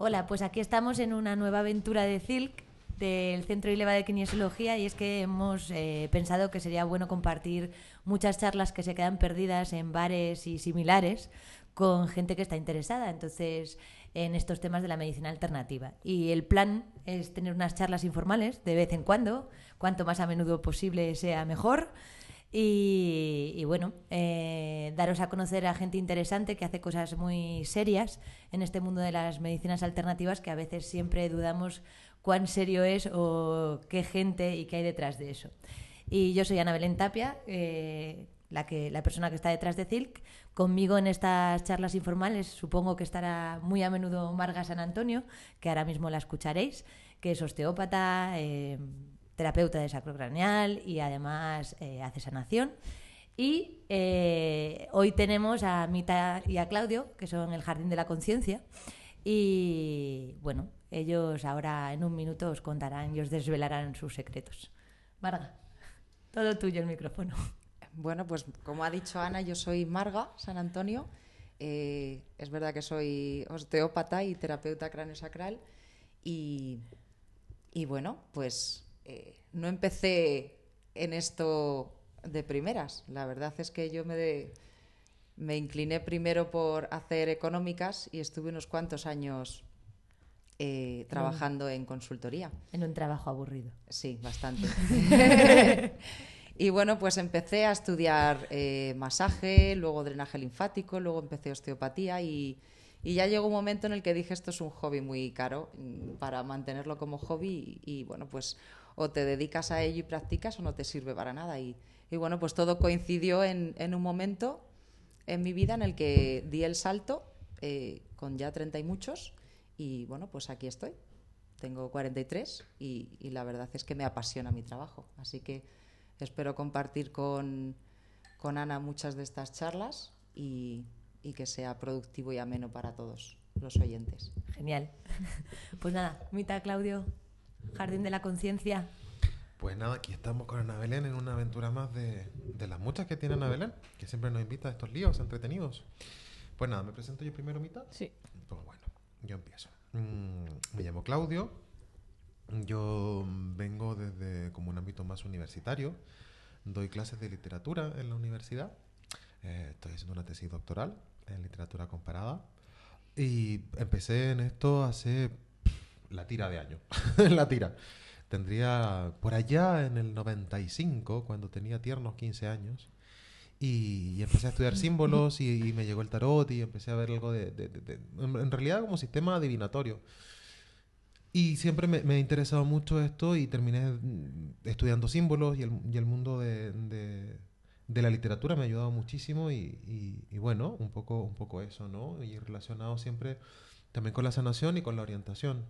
Hola, pues aquí estamos en una nueva aventura de Silk del Centro Ileva de Kinesiología y es que hemos eh, pensado que sería bueno compartir muchas charlas que se quedan perdidas en bares y similares con gente que está interesada entonces en estos temas de la medicina alternativa. Y el plan es tener unas charlas informales de vez en cuando, cuanto más a menudo posible sea mejor. Y, bueno, eh, daros a conocer a gente interesante que hace cosas muy serias en este mundo de las medicinas alternativas que a veces siempre dudamos cuán serio es o qué gente y qué hay detrás de eso. Y yo soy Ana Belén Tapia, eh, la, que, la persona que está detrás de Silk. Conmigo en estas charlas informales supongo que estará muy a menudo Marga San Antonio, que ahora mismo la escucharéis, que es osteópata, eh, terapeuta de sacrocraneal y además eh, hace sanación. Y hoy tenemos a Mita y a Claudio, que son el Jardín de la Conciencia. Y bueno, ellos ahora en un minuto os contarán y os desvelarán sus secretos. Marga, todo tuyo el micrófono. Bueno, pues como ha dicho Ana, yo soy Marga San Antonio. Eh, es verdad que soy osteópata y terapeuta cráneo-sacral. Y, bueno, pues eh, no empecé en esto de primeras. La verdad es que yo me, me incliné primero por hacer económicas y estuve unos cuantos años eh, trabajando en consultoría. En un trabajo aburrido. Sí, bastante. y bueno, pues empecé a estudiar eh, masaje, luego drenaje linfático, luego empecé osteopatía y, ya llegó un momento en el que dije esto es un hobby muy caro mm, para mantenerlo como hobby y, bueno, pues o te dedicas a ello y practicas o no te sirve para nada. Y, bueno, pues todo coincidió en, un momento en mi vida en el que di el salto eh, con ya treinta y muchos y bueno, pues aquí estoy. Tengo 43 y, y la verdad es que me apasiona mi trabajo. Así que espero compartir con, con Ana muchas de estas charlas y, y que sea productivo y ameno para todos los oyentes. Genial. Pues nada, Mita, Claudio, Jardín de la Conciencia. Pues nada, aquí estamos con Ana Belén en una aventura más de, de, las muchas que tiene Ana Belén, que siempre nos invita a estos líos entretenidos. Pues nada, ¿me presento yo primero, Mita? Sí. Pues bueno. Yo empiezo. Mm, me llamo Claudio. Yo vengo desde como un ámbito más universitario. Doy clases de literatura en la universidad. Eh, estoy haciendo una tesis doctoral en literatura comparada. Y empecé en esto hace la tira de años. la tira. Tendría por allá en el 95, cuando tenía tiernos 15 años. Y, empecé a estudiar símbolos y, me llegó el tarot y empecé a ver algo de... en, realidad como sistema adivinatorio. Y siempre me, me, ha interesado mucho esto y terminé estudiando símbolos y el, y mundo de, de, la literatura me ha ayudado muchísimo y, y, bueno, un poco, un poco eso, ¿no? Y relacionado siempre también con la sanación y con la orientación.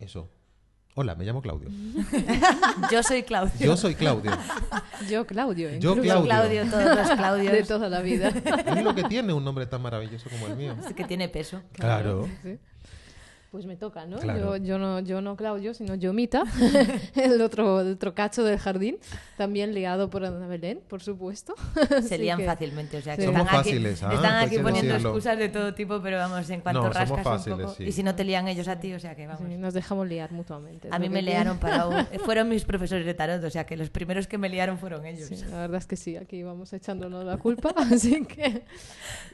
Eso. Hola, me llamo Claudio. Yo soy Claudio. Yo soy Claudio. Yo Claudio. Yo Claudio. Claudio, todos los Claudios. De toda la vida. Es lo que tiene un nombre tan maravilloso como el mío. Es que tiene peso. Claro. Pues me toca, ¿no? Yo, yo ¿no? yo no Claudio, sino Yomita, el otro, el otro cacho del jardín, también liado por Ana Belén, por supuesto. Se lían fácilmente, o sea que están, fáciles, aquí, ¿ah? están aquí poniendo excusas de todo tipo, pero vamos, en cuanto no, rascas fáciles, un poco... Sí. Y si no te lían ellos a ti, o sea que vamos. Sí, nos dejamos liar mutuamente. A mí me liaron para un... Fueron mis profesores de tarot, o sea que los primeros que me liaron fueron ellos. Sí, la verdad es que sí, aquí vamos echándonos la culpa, así que...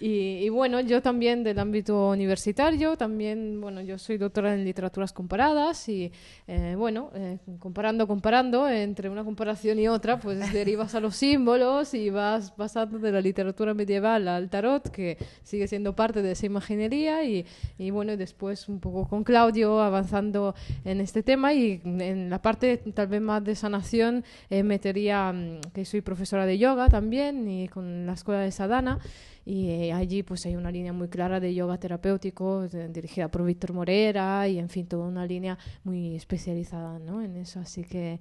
Y, y bueno, yo también del ámbito universitario, también, bueno, yo soy doctora en literatura comparadas y eh, bueno, eh, comparando, comparando, entre una comparación y otra, pues derivas a los símbolos y vas pasando de la literatura medieval al tarot, que sigue siendo parte de esa imaginería y, y bueno, después un poco con Claudio avanzando en este tema y en la parte tal vez más de sanación eh, metería mm, que soy profesora de yoga también y con la escuela de Sadhana y eh, allí pues hay una línea muy clara de yoga terapéutico dirigida por Víctor Morera y en fin toda una línea muy especializada ¿no? en eso así que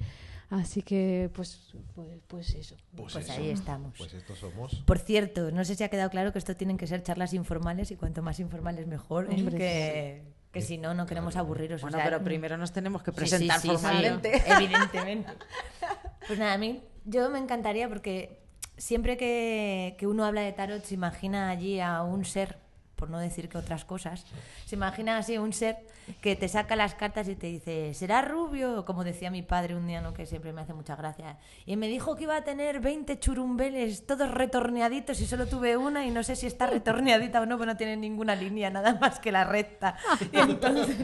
así que pues pues, pues eso pues, pues eso. ahí estamos pues estos somos por cierto no sé si ha quedado claro que esto tienen que ser charlas informales y cuanto más informales mejor Hombre, que que si no, no queremos aburriros. Bueno, o sea, pero primero nos tenemos que presentar sí, sí, sí, formalmente. evidentemente. Pues nada, a mí yo me encantaría porque siempre que, que, uno habla de tarot se imagina allí a un ser por no decir que otras cosas, se imagina así un ser que te saca las cartas y te dice, ¿será rubio? Como decía mi padre un día, ¿no? que siempre me hace mucha gracia. Y me dijo que iba a tener 20 churumbeles, todos retorneaditos, y solo tuve una, y no sé si está retorneadita o no, pero no tiene ninguna línea, nada más que la recta. Entonces,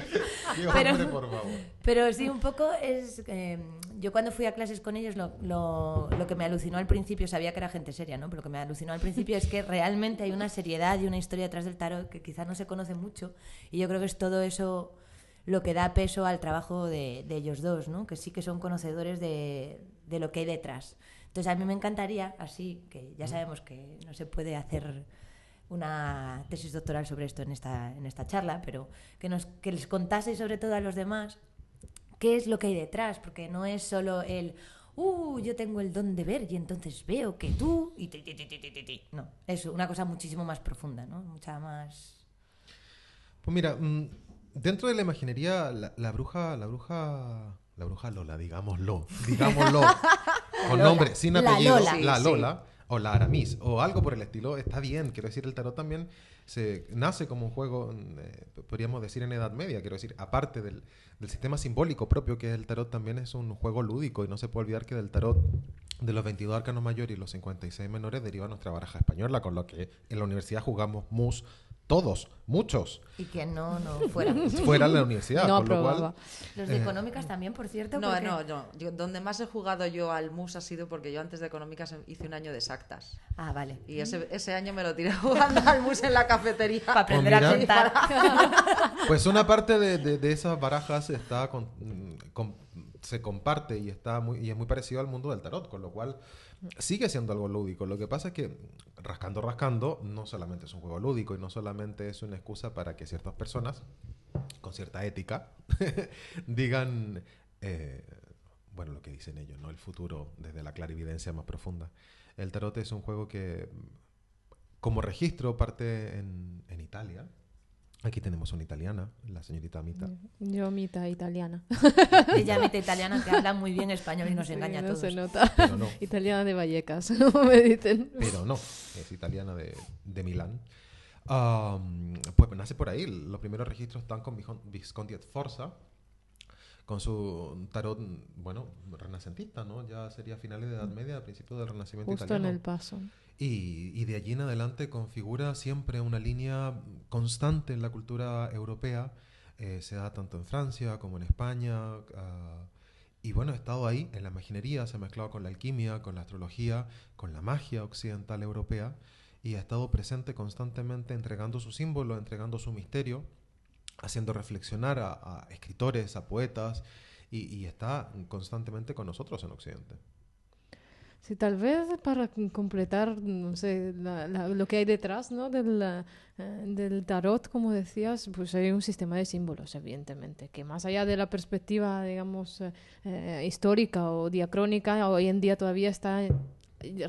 pero- hombre, por favor. pero sí, un poco es... eh, yo cuando fui a clases con ellos, lo, lo- lo que me alucinó al principio, sabía que era gente seria, ¿no? Pero lo que me alucinó al principio es que realmente hay una seriedad y una historia detrás del tarot que quizás no se conoce mucho. Y yo creo que es todo eso lo que da peso al trabajo de, de ellos dos, ¿no? Que sí que son conocedores de, de lo que hay detrás. Entonces a mí me encantaría, así, que ya sabemos que no se puede hacer una tesis doctoral sobre esto en esta, en esta charla, pero que, nos, que les contaseis sobre todo a los demás qué es lo que hay detrás, porque no es solo el, uh, yo tengo el don de ver y entonces veo que tú y ti, ti, ti, ti, ti, ti, ti". No, es una cosa muchísimo más profunda, ¿no? Mucha más... Pues mira, mm, dentro de la imaginería, la, la bruja, la bruja, la bruja Lola, digámoslo, digámoslo, con nombre, sin La apellido, Lola. la Sí, sí. Lola, o la Aramis, o algo por el estilo, está bien. Quiero decir, el tarot también se nace como un juego, eh, podríamos decir en Edad Media, quiero decir, aparte del, del sistema simbólico propio que es el tarot, también es un juego lúdico, y no se puede olvidar que del tarot de los 22 arcanos mayores y los 56 menores deriva nuestra baraja española, con lo que en la universidad jugamos mus todos, muchos, Y que no, no fuera. fuera de la universidad. No con lo cual, aprobaba. Los de Eh, económicas también, por cierto. No, porque- no, no. Yo- donde más he jugado yo al MUS ha sido porque yo antes de económicas hice un año de exactas. Ah, vale. Y ese, ese año me lo tiré jugando al MUS en la cafetería. Para aprender a mira. contar. Pues una parte de, de- de esas barajas está con- mm, con- se comparte y está muy, y es muy parecido al mundo del tarot, con lo cual sigue siendo algo lúdico. Lo que pasa es que rascando, rascando, no solamente es un juego lúdico y no solamente es una excusa para que ciertas personas con cierta ética digan, eh, bueno, lo que dicen ellos, ¿no? El futuro desde la clarividencia más profunda. El tarot es un juego que, como registro, parte en, en Italia. Aquí tenemos una italiana, la señorita Mita. Yo mitad italiana. Ella mete italiana que habla muy bien español y nos Sí, engaña a no todos. se nota. Pero no, italiana de Vallecas, como me dicen. pero no, es italiana de, de Milán. Am, pues nace por ahí. Los primeros registros están con Viscon- Visconti et Forza, con su tarot, bueno, renacentista, ¿no? Ya sería finales de Edad Media, principios del Renacimiento Justo en italiano. el paso. Y, de allí en adelante configura siempre una línea constante en la cultura europea. eh, se da tanto en Francia como en España. ah, y bueno, ha estado ahí en la imaginería, se ha mezclado con la alquimia, con la astrología, con la magia occidental europea. Y ha estado presente constantemente entregando su símbolo, entregando su misterio, haciendo reflexionar a, a escritores, a poetas. Y, y está constantemente con nosotros en Occidente. Sí, tal vez para completar, no sé, la- lo que hay detrás, ¿no? Del, eh, del tarot, como decías, pues hay un sistema de símbolos, evidentemente, que más allá de la perspectiva, digamos, eh, eh, histórica o diacrónica, hoy en día todavía está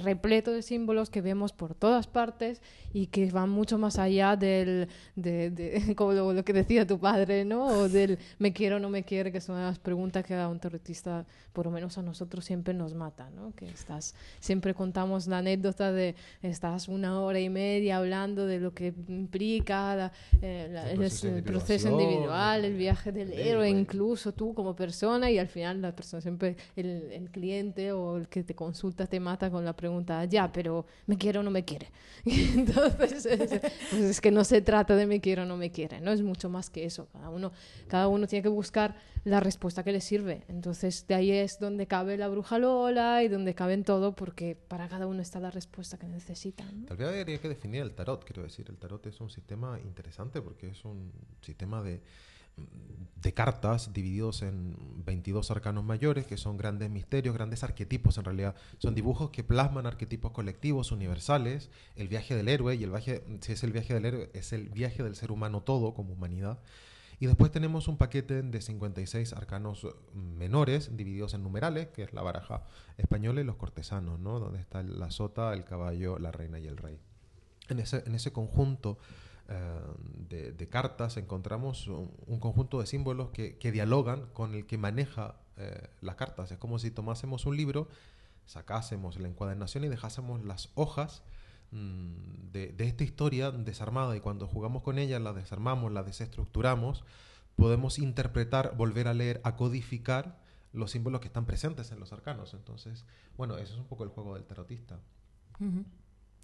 repleto de símbolos que vemos por todas partes y que van mucho más allá del, de, de- como lo, lo que decía tu padre, ¿no? O del me quiero o no me quiere, que son las preguntas que a un tarotista, por lo menos a nosotros, siempre nos mata, ¿no? Que estás, siempre contamos la anécdota de estás una hora y media hablando de lo que implica la- eh, la- El el, proceso de el proceso individual, el viaje del el héroe, héroe. incluso tú como persona y al final la persona siempre, el, el cliente o el que te consulta te mata con la pregunta, ya, pero ¿me quiere o no me quiere? Entonces es, pues es que no se trata de me quiere o no me quiere, no es mucho más que eso, cada uno, cada uno tiene que buscar la respuesta que le sirve, entonces de ahí es donde cabe la bruja Lola y donde caben todo porque para cada uno está la respuesta que necesitan. ¿no? Tal vez habría que definir el tarot, quiero decir. El tarot es un sistema interesante porque es un sistema de, de cartas divididos en 22 arcanos mayores, que son grandes misterios, grandes arquetipos en realidad. Son dibujos que plasman arquetipos colectivos, universales. El viaje del héroe, y el viaje, si es el viaje del héroe, es el viaje del ser humano todo como humanidad. Y después tenemos un paquete de 56 arcanos eh, menores, divididos en numerales, que es la baraja española y los cortesanos, ¿no? Donde está la sota, el caballo, la reina y el rey. En ese, en ese conjunto eh, de, cartas encontramos un, un conjunto de símbolos que, que dialogan con el que maneja eh, las cartas. Es como si tomásemos un libro, sacásemos la encuadernación y dejásemos las hojas mm, de, de esta historia desarmada y cuando jugamos con ella, la desarmamos, la desestructuramos, podemos interpretar, volver a leer, a codificar los símbolos que están presentes en los arcanos. Entonces, bueno, eso es un poco el juego del tarotista.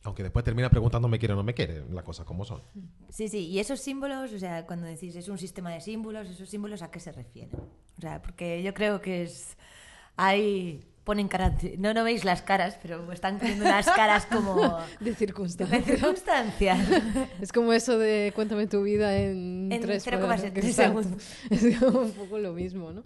Aunque después termina preguntando me quiere o no me quiere, las cosas como son. Sí, sí, y esos símbolos, o sea, cuando decís es un sistema de símbolos, esos símbolos a qué se refieren. O sea, porque yo creo que es. Hay. Ponen caras. No, no veis las caras, pero están poniendo unas caras como. De de circunstancias. circunstancias. Es como eso de cuéntame tu vida en, En tres 0,7 cuadros. Exacto. segundos. Es como un poco lo mismo, ¿no?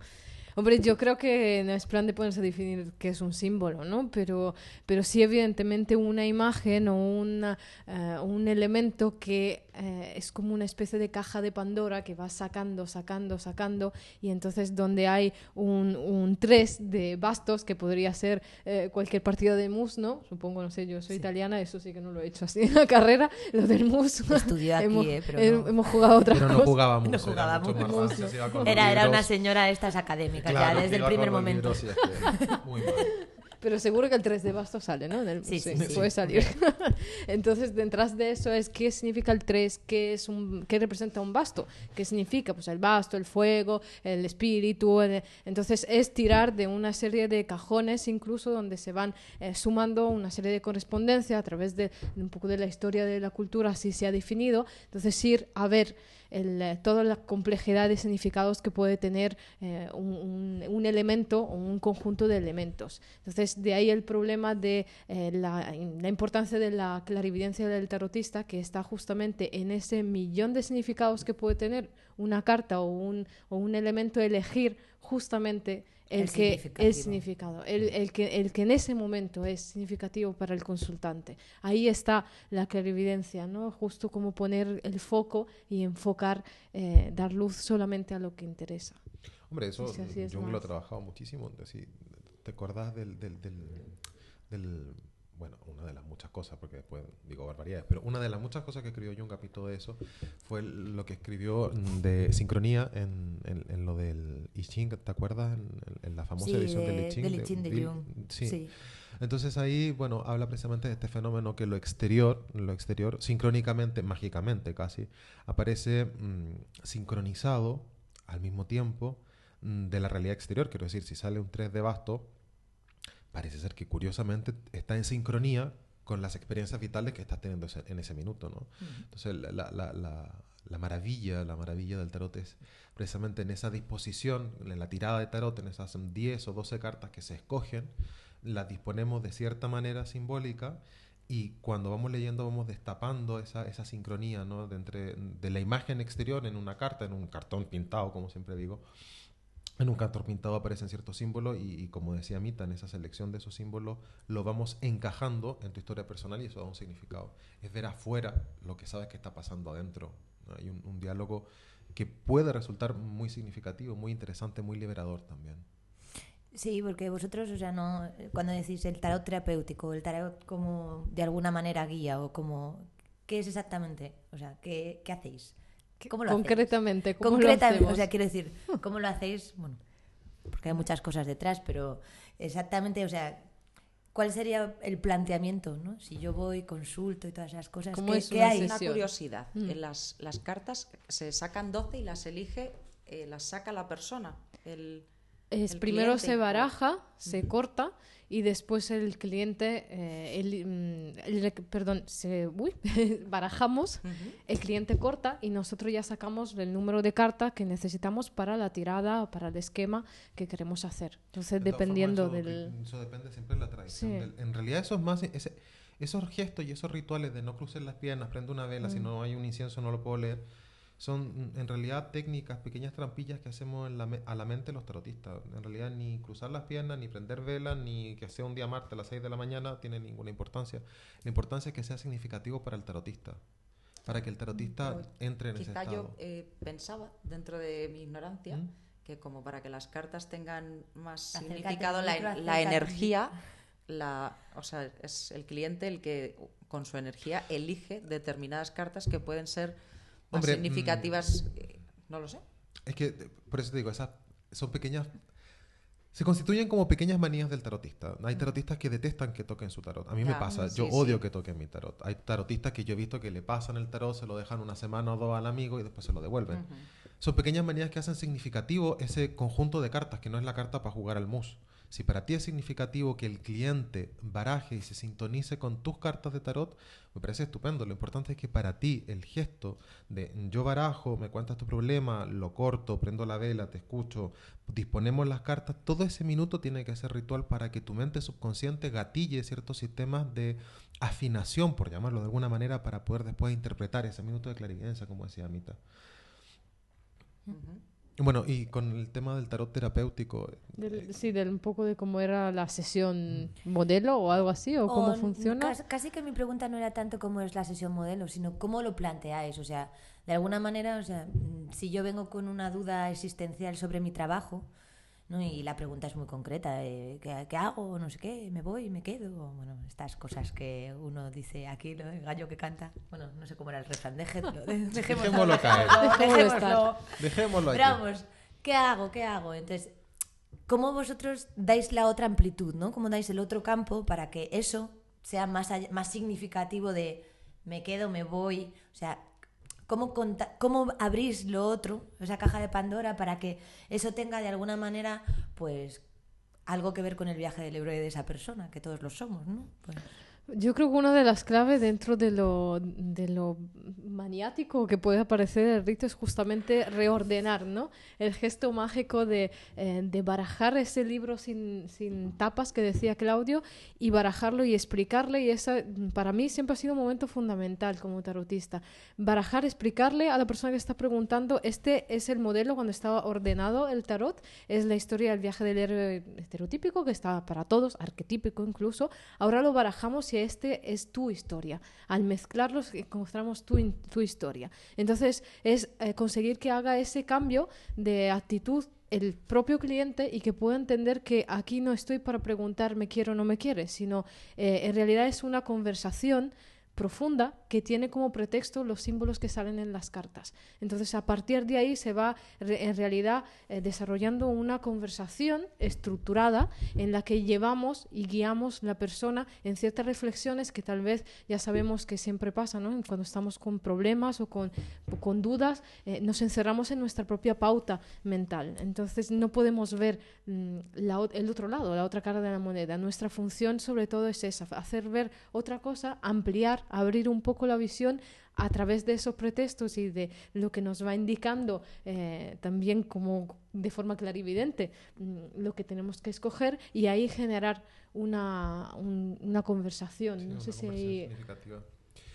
Hombre, yo creo que no es plan de ponerse a definir qué es un símbolo, ¿no? Pero, pero sí, evidentemente, una imagen o una, eh, un elemento que eh, es como una especie de caja de Pandora que va sacando, sacando, sacando, y entonces donde hay un, un 3 de bastos, que podría ser eh, cualquier partido de mus, ¿no? Supongo, no sé, yo soy italiana, eso sí que no lo he hecho así en la carrera, lo del mus. Estudió aquí, hemos, eh, pero no. hemos jugado otra Pero no cosa. jugábamos, No era jugábamos. mucho más Era, era una señora de estas académicas, Claro, ya desde el primer momento. libros y es que muy mal. Pero seguro que el 3 de basto sale, ¿no? En el- Sí, sí, sí. puede salir. Entonces, detrás de eso es qué significa el 3, qué, es un, qué representa un basto, qué significa pues el basto, el fuego, el espíritu. el- entonces, es tirar de una serie de cajones incluso donde se van eh, sumando una serie de correspondencia a través de, de un poco de la historia de la cultura, así se ha definido. Entonces, ir a ver eh, toda la complejidad de significados que puede tener eh, un, elemento o un conjunto de elementos. Entonces, de ahí el problema de eh, la, importancia de la clarividencia del tarotista, que está justamente en ese millón de significados que puede tener una carta o un elemento, elegir justamente el, El que significativo. significado, el, el que, el que en ese momento es significativo para el consultante. Ahí está la clarividencia, ¿no? Justo como poner el foco y enfocar, eh, dar luz solamente a lo que interesa. Hombre, eso es yo lo he más. trabajado muchísimo. ¿Te acordás del, del, del, del- Bueno, una de las muchas cosas, porque después digo barbaridades, pero una de las muchas cosas que escribió Jung a todo de eso fue lo que escribió mm, de sincronía en, en- en lo del I Ching, ¿te acuerdas? En, en la famosa Sí, edición del de- I Ching. del I Ching de Bill- Jung. Sí. Sí. Entonces ahí, bueno, habla precisamente de este fenómeno que lo exterior, lo exterior, sincrónicamente, mágicamente casi, aparece mm, sincronizado al mismo tiempo mm, de la realidad exterior. Quiero decir, si sale un 3 de basto, parece ser que curiosamente está en sincronía con las experiencias vitales que estás teniendo ese- en ese minuto, ¿no? Entonces la, la- la- la- la maravilla, la maravilla del tarot es precisamente en esa disposición, en la tirada de tarot, en esas 10 o 12 cartas que se escogen, las disponemos de cierta manera simbólica y cuando vamos leyendo vamos destapando esa, esa sincronía ¿no? de, entre, de la imagen exterior en una carta, en un cartón pintado, como siempre digo. En un cartón pintado aparecen ciertos símbolos y, y como decía Mita, en esa selección de esos símbolos lo vamos encajando en tu historia personal y eso da un significado. Es ver afuera lo que sabes que está pasando adentro. Hay un, un diálogo que puede resultar muy significativo, muy interesante, muy liberador también. Sí, porque vosotros, o sea, no, cuando decís el tarot terapéutico, el tarot como de alguna manera guía o como, ¿qué es exactamente? O sea, ¿qué, qué hacéis? ¿Cómo lo hacéis? Concretamente, ¿cómo lo Concretamente, hacemos? o sea, quiero decir, ¿cómo lo hacéis? Bueno, porque hay muchas cosas detrás, pero exactamente, o sea, ¿cuál sería el planteamiento, no? Si yo voy, consulto y todas esas cosas, ¿Cómo ¿qué, es qué una hay? Una sesión. curiosidad. Mm. En las, las cartas se sacan 12 y las elige, eh, las saca la persona. El, Es, el primero cliente. se baraja, se corta y después el cliente, eh, el, mm, el perdón, se, uy, barajamos, el cliente corta y nosotros ya sacamos el número de carta que necesitamos para la tirada o para el esquema que queremos hacer. Entonces, De dependiendo formas, eso, del... Eso depende siempre de la tradición. Sí. del- en realidad eso es más... ese- esos gestos y esos rituales de no crucen las piernas, prendo una vela, si Mm. no hay un incienso no lo puedo leer, son mm, en realidad técnicas, pequeñas trampillas que hacemos en la a la mente los tarotistas. En realidad ni cruzar las piernas, ni prender velas, ni que sea un día martes a las 6 de la mañana tiene ninguna importancia. La importancia es que sea significativo para el tarotista. Para que el tarotista Pues, entre en ese Quizá estado. yo eh, pensaba, dentro de mi ignorancia, ¿Mm? que como para que las cartas tengan más Acércate significado, la, micro, la energía, la, o sea, es el cliente el que con su energía elige determinadas cartas que pueden ser más Hombre, mm, significativas, eh, no lo sé. Es que, por eso te digo, esas son pequeñas Se constituyen como pequeñas manías del tarotista. Hay tarotistas que detestan que toquen su tarot. A mí me pasa. sí, Yo sí. odio que toquen mi tarot. Hay tarotistas que yo he visto que le pasan el tarot, se lo dejan una semana o dos al amigo y después se lo devuelven. Ujú. Son pequeñas manías que hacen significativo ese conjunto de cartas, que no es la carta para jugar al mus. Si para ti es significativo que el cliente baraje y se sintonice con tus cartas de tarot, me parece estupendo. Lo importante es que para ti el gesto de yo barajo, me cuentas tu problema, lo corto, prendo la vela, te escucho, disponemos las cartas, todo ese minuto tiene que ser ritual para que tu mente subconsciente gatille ciertos sistemas de afinación, por llamarlo de alguna manera, para poder después interpretar ese minuto de clarividencia, como decía Amita. Ujú. Bueno, y con el tema del tarot terapéutico, eh, Del- sí, del un poco de cómo era la sesión modelo o algo así, o cómo O funciona. Casi, casi que mi pregunta no era tanto cómo es la sesión modelo, sino cómo lo planteáis. O sea, de alguna manera, o sea, mm, si yo vengo con una duda existencial sobre mi trabajo, ¿no? y la pregunta es muy concreta, eh, ¿qué, qué hago? No sé qué, me voy, me quedo. Bueno, estas cosas que uno dice aquí, ¿no? el gallo que canta. Bueno, no sé cómo era el refrán, dejémoslo, Dejémoslo caer. Dejémoslo dejémoslo. dejémoslo Pero vamos, ¿qué hago? ¿Qué hago? Entonces, ¿cómo vosotros dais la otra amplitud, ¿no? ¿Cómo dais el otro campo para que eso sea más, más significativo de me quedo, me voy? O sea, ¿cómo, ¿cómo abrís lo otro, esa caja de Pandora, para que eso tenga de alguna manera, pues, algo que ver con el viaje del héroe de esa persona, que todos lo somos, ¿no? Pues, Yo creo que una de las claves dentro de lo, de lo maniático que puede aparecer el rito es justamente reordenar, ¿no? El gesto mágico de, eh, de barajar ese libro sin, sin tapas que decía Claudio y barajarlo y explicarle y esa para mí siempre ha sido un momento fundamental como tarotista. Barajar, explicarle a la persona que está preguntando, este es el modelo cuando estaba ordenado el tarot, es la historia del viaje del héroe estereotípico que está para todos, arquetípico incluso, ahora lo barajamos y este es tu historia. Al mezclarlos encontramos tu, in- tu historia. Entonces es eh, conseguir que haga ese cambio de actitud el propio cliente y que pueda entender que aquí no estoy para preguntar me quiero o no me quiere, sino eh, en realidad es una conversación profunda que tiene como pretexto los símbolos que salen en las cartas. Entonces, a partir de ahí se va en realidad eh, desarrollando una conversación estructurada en la que llevamos y guiamos la persona en ciertas reflexiones que tal vez ya sabemos que siempre pasa, ¿no? Cuando estamos con problemas o con, con dudas, eh, nos encerramos en nuestra propia pauta mental. Entonces, no podemos ver mm, el otro lado, la otra cara de la moneda. Nuestra función sobre todo es esa, hacer ver otra cosa, ampliar, abrir un poco la visión a través de esos pretextos y de lo que nos va indicando eh, también como de forma clarividente mm, lo que tenemos que escoger y ahí generar una, un- una conversación. Sí, no una sé si ahí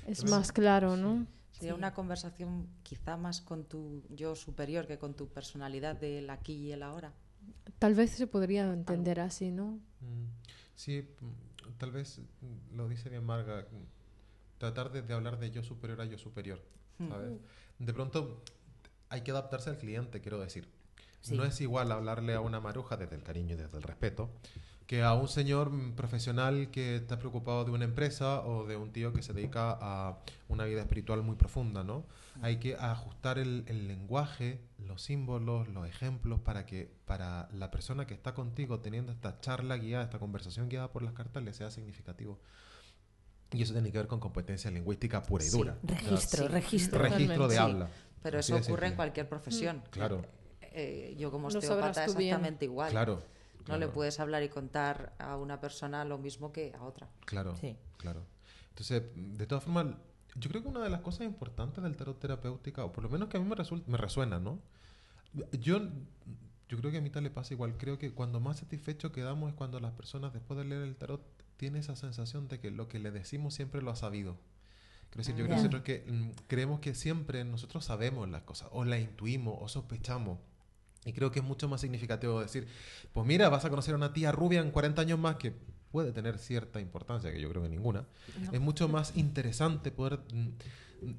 es más claro, ¿no? Sería Sí. una conversación quizá más con tu yo superior que con tu personalidad del aquí y el ahora. Tal vez se podría entender así, ¿no? Mm, Sí, mm, tal vez lo dice bien Marga, tratar de, de hablar de yo superior a yo superior, ¿sabes? De pronto hay que adaptarse al cliente, quiero decir. Sí. No es igual hablarle a una maruja desde el cariño y desde el respeto que a un señor profesional que está preocupado de una empresa o de un tío que se dedica a una vida espiritual muy profunda, ¿no? Hay que ajustar el, el lenguaje, los símbolos, los ejemplos para que para la persona que está contigo teniendo esta charla guiada, esta conversación guiada por las cartas le sea significativo. Y eso tiene que ver con competencia lingüística pura y Sí, dura. registro, Sí. registro. Registro de Sí, habla. Pero eso de ocurre en cualquier profesión. Claro, Eh, yo como osteópata bien. exactamente igual. claro. No le puedes hablar y contar a una persona lo mismo que a otra. Claro, Sí. claro. Entonces, de todas formas, yo creo que una de las cosas importantes del tarot terapéutica, o por lo menos que a mí me, resul- me resuena, ¿no? Yo, yo creo que a mí tal le pasa igual. Creo que cuando más satisfecho quedamos es cuando las personas, después de leer el tarot, tienen esa sensación de que lo que le decimos siempre lo ha sabido. Quiero decir, yo creo nosotros que mm, creemos que siempre nosotros sabemos las cosas, o las intuimos, o sospechamos. Y creo que es mucho más significativo decir, pues mira, vas a conocer a una tía rubia en 40 años más que puede tener cierta importancia, que yo creo que ninguna. Es mucho más interesante poder mm,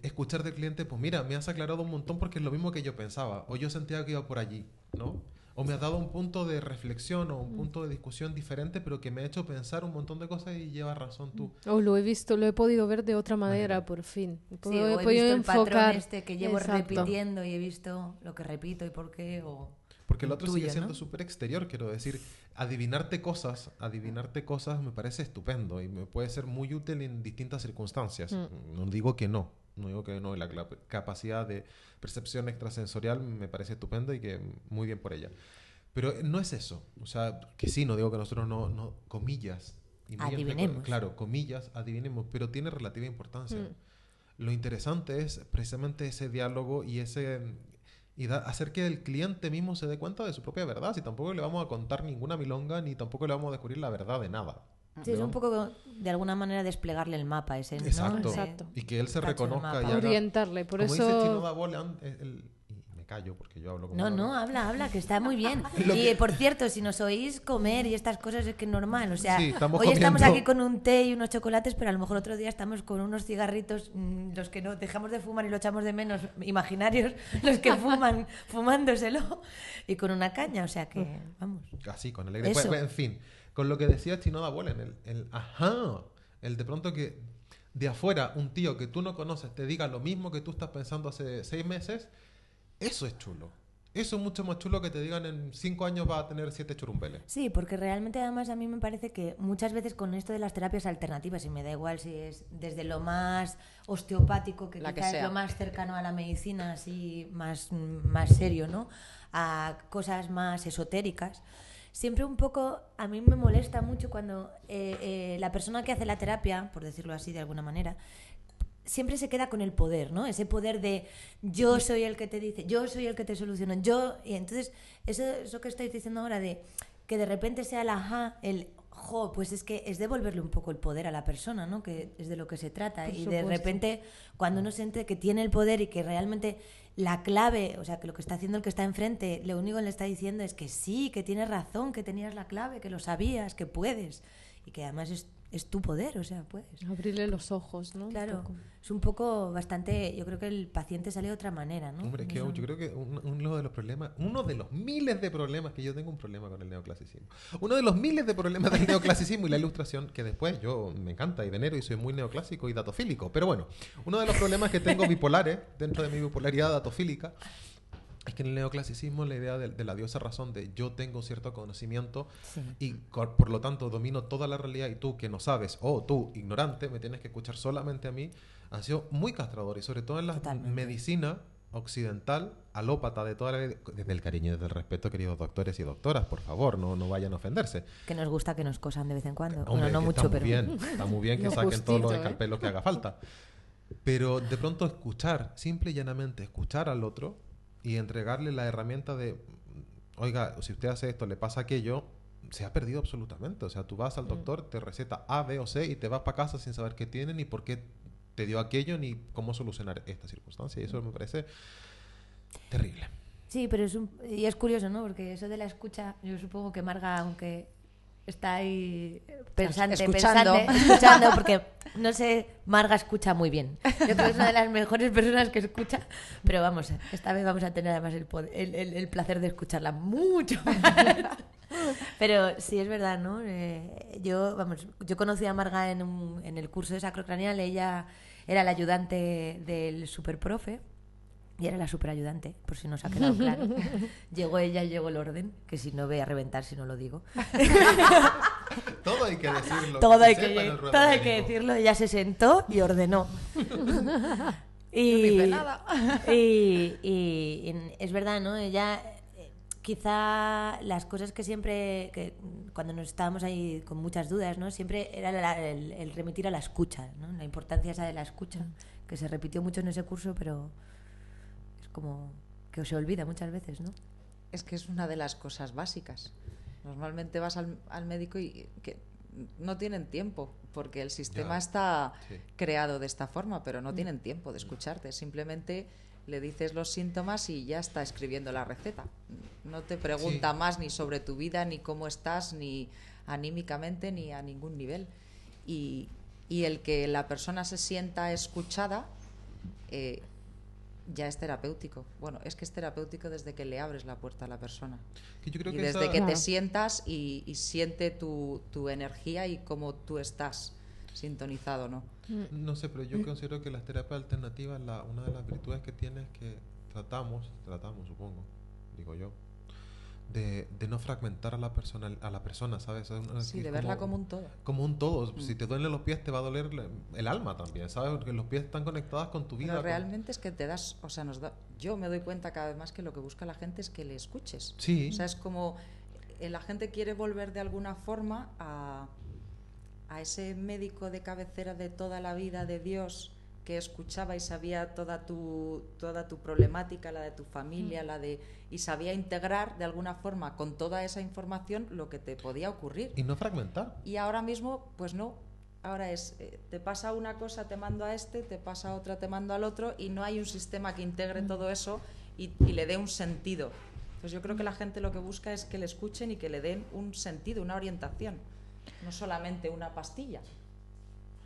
escuchar del cliente, pues mira, me has aclarado un montón porque es lo mismo que yo pensaba, o yo sentía que iba por allí, ¿no? O me has dado un punto de reflexión o un punto de discusión diferente, pero que me ha hecho pensar un montón de cosas y lleva razón tú. O lo he visto, lo he podido ver de otra manera, Manera. por fin. Sí, Puedo- o he he podido visto el patrón enfocar. este que llevo Exacto. repitiendo y he visto lo que repito y por qué. O... Porque el otro tuyo, sigue siendo ¿no? súper exterior, quiero decir. Adivinarte cosas, adivinarte cosas me parece estupendo y me puede ser muy útil en distintas circunstancias. Mm. No digo que no, no digo que no. La capacidad de percepción extrasensorial me parece estupenda y que muy bien por ella. Pero no es eso. O sea, que sí, no digo que nosotros no, no comillas. Adivinemos. Claro, comillas, adivinemos, pero tiene relativa importancia. Mm. Lo interesante es precisamente ese diálogo y ese y da- hacer que el cliente mismo se dé cuenta de su propia verdad. Si tampoco le vamos a contar ninguna milonga ni tampoco le vamos a descubrir la verdad de nada. Sí, es ¿no? un poco de alguna manera desplegarle el mapa ese, ¿no? Exacto. Exacto. Y que él se reconozca y haga- Orientarle, por como dice Chino eso... Boleán, el- el- y me callo porque yo hablo como No, no, habla, habla, que está muy bien. Y que- por cierto, si nos oís comer y estas cosas es que es normal. O sea, Sí, estamos hoy estamos comiendo. aquí con un té y unos chocolates, pero a lo mejor otro día estamos con unos cigarritos, mm, los que no dejamos de fumar y lo echamos de menos, imaginarios, los que fuman, fumándoselo, y con una caña. O sea que, vamos. Así, con alegría. Eso. Pues, en fin, con lo que decía Chino da Boleán, el, el ajá, el de pronto que de afuera un tío que tú no conoces te diga lo mismo que tú estás pensando hace seis meses, eso es chulo. Eso es mucho más chulo que te digan en cinco años va a tener siete churumbeles. Sí, porque realmente además a mí me parece que muchas veces con esto de las terapias alternativas, y me da igual si es desde lo más osteopático, que La que quizás es lo más cercano a la medicina, así más, más serio, ¿no? A cosas más esotéricas. Siempre un poco, a mí me molesta mucho cuando eh, eh, la persona que hace la terapia, por decirlo así de alguna manera, siempre se queda con el poder, ¿no? Ese poder de yo soy el que te dice, yo soy el que te soluciono, yo... Y entonces, eso, eso que estáis diciendo ahora de que de repente sea el ajá, el jo, pues es que es devolverle un poco el poder a la persona, ¿no? Que es de lo que se trata. Por y de repente, cuando uno siente que tiene el poder y que realmente la clave, o sea, que lo que está haciendo el que está enfrente, lo único que le está diciendo es que sí, que tienes razón, que tenías la clave, que lo sabías, que puedes. Y que además es, es tu poder, o sea, puedes. Abrirle los ojos, ¿no? Claro, es un poco bastante. Yo creo que el paciente sale de otra manera, ¿no? Hombre, es que yo creo que un- uno de los problemas, uno de los miles de problemas que yo tengo un problema con el neoclasicismo. Uno de los miles de problemas del neoclasicismo y la ilustración, que después yo me encanta y venero y soy muy neoclásico y datofílico. Pero bueno, uno de los problemas que tengo bipolares, dentro de mi bipolaridad datofílica, es que en el neoclasicismo la idea de, de la diosa razón de yo tengo cierto conocimiento Sí. y por lo tanto domino toda la realidad y tú que no sabes o tú ignorante me tienes que escuchar solamente a mí ha sido muy castrador y sobre todo en la Totalmente. medicina occidental alópata de toda la desde el cariño y desde el respeto queridos doctores y doctoras por favor no, no vayan a ofenderse Que nos gusta que nos cosan de vez en cuando. Hombre, bueno, no mucho, está muy pero. bien está muy bien que saquen todos los justito, ¿eh? escalpelos que haga falta pero de pronto escuchar simple y llanamente escuchar al otro y entregarle la herramienta de oiga si usted hace esto le pasa aquello se ha perdido absolutamente o sea tú vas al Mm. doctor te receta A B o C y te vas para casa sin saber qué tiene ni por qué te dio aquello ni cómo solucionar esta circunstancia y eso me parece terrible Sí, pero es un... Y es curioso, ¿no? Porque eso de la escucha, yo supongo que Marga, aunque está ahí pensante, Escuchando. pensante, escuchando, porque no sé, Marga escucha muy bien. Yo creo que es una de las mejores personas que escucha, pero vamos, esta vez vamos a tener además el, poder- el, el- el placer de escucharla mucho. más. pero sí es verdad, ¿no? Eh, yo, vamos, yo conocí a Marga en, un- en el curso de sacrocranial, ella era la ayudante del superprofe. Y era la superayudante, por si no se ha quedado claro. llegó ella y llegó el orden, que si no voy a reventar si no lo digo. todo hay que decirlo todo, se hay que, todo hay que decirlo. Ella se sentó y ordenó. y, No y, y en- es verdad, ¿no? Ella, eh, quizá las cosas que siempre, que cuando nos estábamos ahí con muchas dudas, ¿no? Siempre era la- el, el remitir a la escucha, ¿no? La importancia esa de la escucha, que se repitió mucho en ese curso, pero es como que se olvida muchas veces, ¿no? Es que es una de las cosas básicas. Normalmente vas al, al médico y que no tienen tiempo, porque el sistema Ya. está Sí. creado de esta forma, pero no tienen tiempo de escucharte. Simplemente le dices los síntomas y ya está escribiendo la receta. No te pregunta Sí. más ni sobre tu vida, ni cómo estás, ni anímicamente, ni a ningún nivel. Y, y el que la persona se sienta escuchada eh, ya es terapéutico. Bueno, es que es terapéutico desde que le abres la puerta a la persona. Que yo creo Y que desde esa- que te sientas y, y siente tu, tu energía y cómo tú estás sintonizado, ¿no? No sé, pero yo considero que las terapias alternativas, la, una de las virtudes que tiene es que tratamos, tratamos supongo, digo yo, de, de no fragmentar a la persona, a la persona ¿sabes? Es Sí, es de verla como un todo. como un todo. Mm. Si te duelen los pies, te va a doler el alma también, ¿sabes? Porque los pies están conectados con tu vida. Pero con- realmente es que te das, o sea, nos da, yo me doy cuenta cada vez más que lo que busca la gente es que le escuches. Sí. O sea, es como eh, la gente quiere volver de alguna forma a, a ese médico de cabecera de toda la vida de Dios que escuchaba y sabía toda tu, toda tu problemática, la de tu familia, la de y sabía integrar de alguna forma con toda esa información lo que te podía ocurrir. Y no fragmentar. Y ahora mismo, pues no. Ahora es, eh, te pasa una cosa, te mando a este, te pasa otra, te mando al otro, y no hay un sistema que integre todo eso y, y le dé un sentido. Pues yo creo que la gente lo que busca es que le escuchen y que le den un sentido, una orientación, no solamente una pastilla.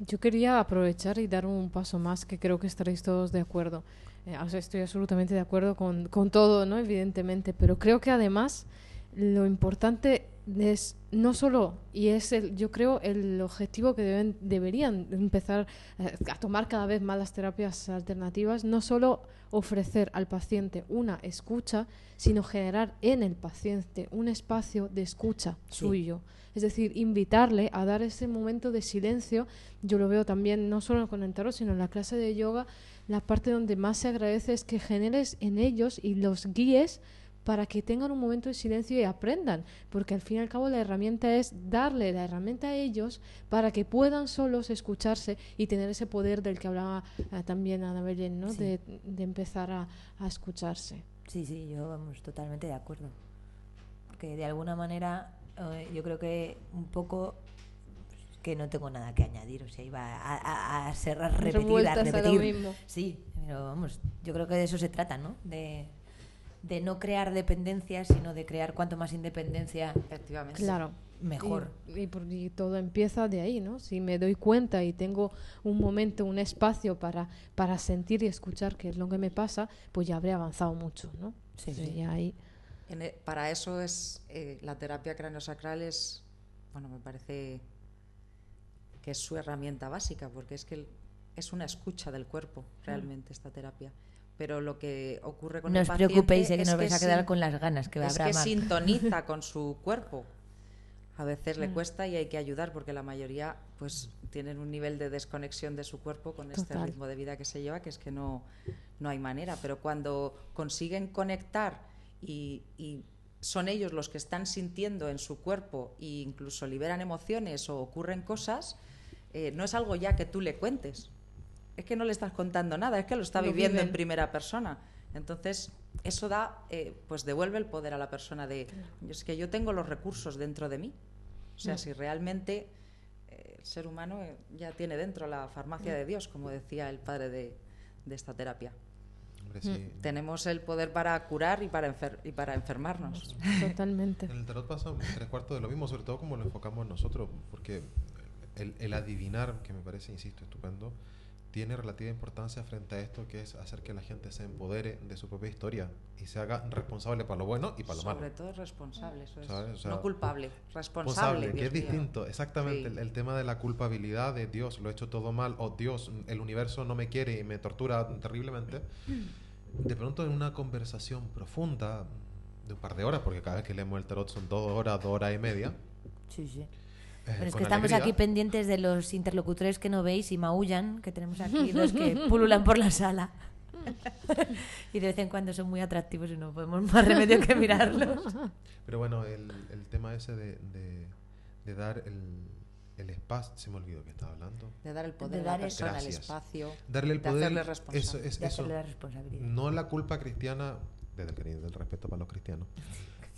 Yo quería aprovechar y dar un paso más, que creo que estaréis todos de acuerdo. Eh, o sea, estoy absolutamente de acuerdo con, con todo, ¿no? Evidentemente, pero creo que además lo importante es no solo, y es el, yo creo el objetivo que deben, deberían empezar eh, a tomar cada vez más las terapias alternativas, no solo ofrecer al paciente una escucha, sino generar en el paciente un espacio de escucha Sí. suyo. Es decir, invitarle a dar ese momento de silencio. Yo lo veo también no solo con el tarot, sino en la clase de yoga. La parte donde más se agradece es que generes en ellos y los guíes para que tengan un momento de silencio y aprendan, porque al fin y al cabo la herramienta es darle la herramienta a ellos para que puedan solos escucharse y tener ese poder del que hablaba eh, también Ana Belén, ¿no? Sí. de, de empezar a, a escucharse. Sí, sí, yo vamos totalmente de acuerdo. Porque de alguna manera eh, yo creo que un poco que no tengo nada que añadir, o sea, iba a, a- a ser repetida, Revueltas a lo repetir. mismo. Sí, pero vamos, yo creo que de eso se trata, ¿no? De, de no crear dependencias, sino de crear cuanto más independencia Efectivamente. Claro. mejor. Y, y por- y todo empieza de ahí, ¿no? Si me doy cuenta y tengo un momento, un espacio para, para sentir y escuchar qué es lo que me pasa, pues ya habré avanzado mucho, ¿no? Sí, sí. ya ahí. En e- para eso es eh, la terapia craniosacral es, bueno, me parece que es su herramienta básica, porque es que el- es una escucha del cuerpo realmente esta terapia. Pero lo que ocurre con No el os preocupéis, sé que nos vais a quedar sin- con las ganas, que es habrá que más. sintoniza con su cuerpo. A veces Mm. le cuesta y hay que ayudar porque la mayoría pues tienen un nivel de desconexión de su cuerpo con este ritmo de vida que se lleva que es que no, no hay manera. Pero cuando consiguen conectar y, y son ellos los que están sintiendo en su cuerpo e incluso liberan emociones o ocurren cosas, eh, no es algo ya que tú le cuentes. Es que no le estás contando nada, es que lo está Lo viviendo en primera persona. Entonces, eso da, eh, pues devuelve el poder a la persona de, es que yo tengo los recursos dentro de mí. O sea, Mm. si realmente eh, el ser humano eh, ya tiene dentro la farmacia de Dios, como decía el padre de, de esta terapia. Hombre, Mm. sí. Tenemos el poder para curar y para, enfer- y para enfermarnos. Totalmente. En el tarot pasa tres cuartos de lo mismo, sobre todo como lo enfocamos nosotros, porque el, el adivinar, que me parece, insisto, estupendo, tiene relativa importancia frente a esto, que es hacer que la gente se empodere de su propia historia y se haga responsable para lo bueno y para lo malo. Sobre todo responsable, eso es. O sea, no culpable, responsable. Responsable, que es distinto, exactamente. Sí. El, el tema de la culpabilidad de Dios, lo he hecho todo mal, o Dios, el universo no me quiere y me tortura terriblemente. De pronto, en una conversación profunda de un par de horas, porque cada vez que leemos el tarot son dos horas, dos horas y media. Sí, sí. Eh, Pero es que estamos alegría, aquí pendientes de los interlocutores que no veis y maullan, que tenemos aquí dos que pululan por la sala. y de vez en cuando son muy atractivos y no podemos más remedio que mirarlos. Pero bueno, el, el tema ese de, de- de dar el, el espacio, se me olvidó que estaba hablando. De dar el poder De a la dar persona, el espacio. Darle el de poder. hacerle responsable. Eso, es, De eso. hacerle la responsabilidad. No la culpa cristiana, desde el cariño del respeto para los cristianos,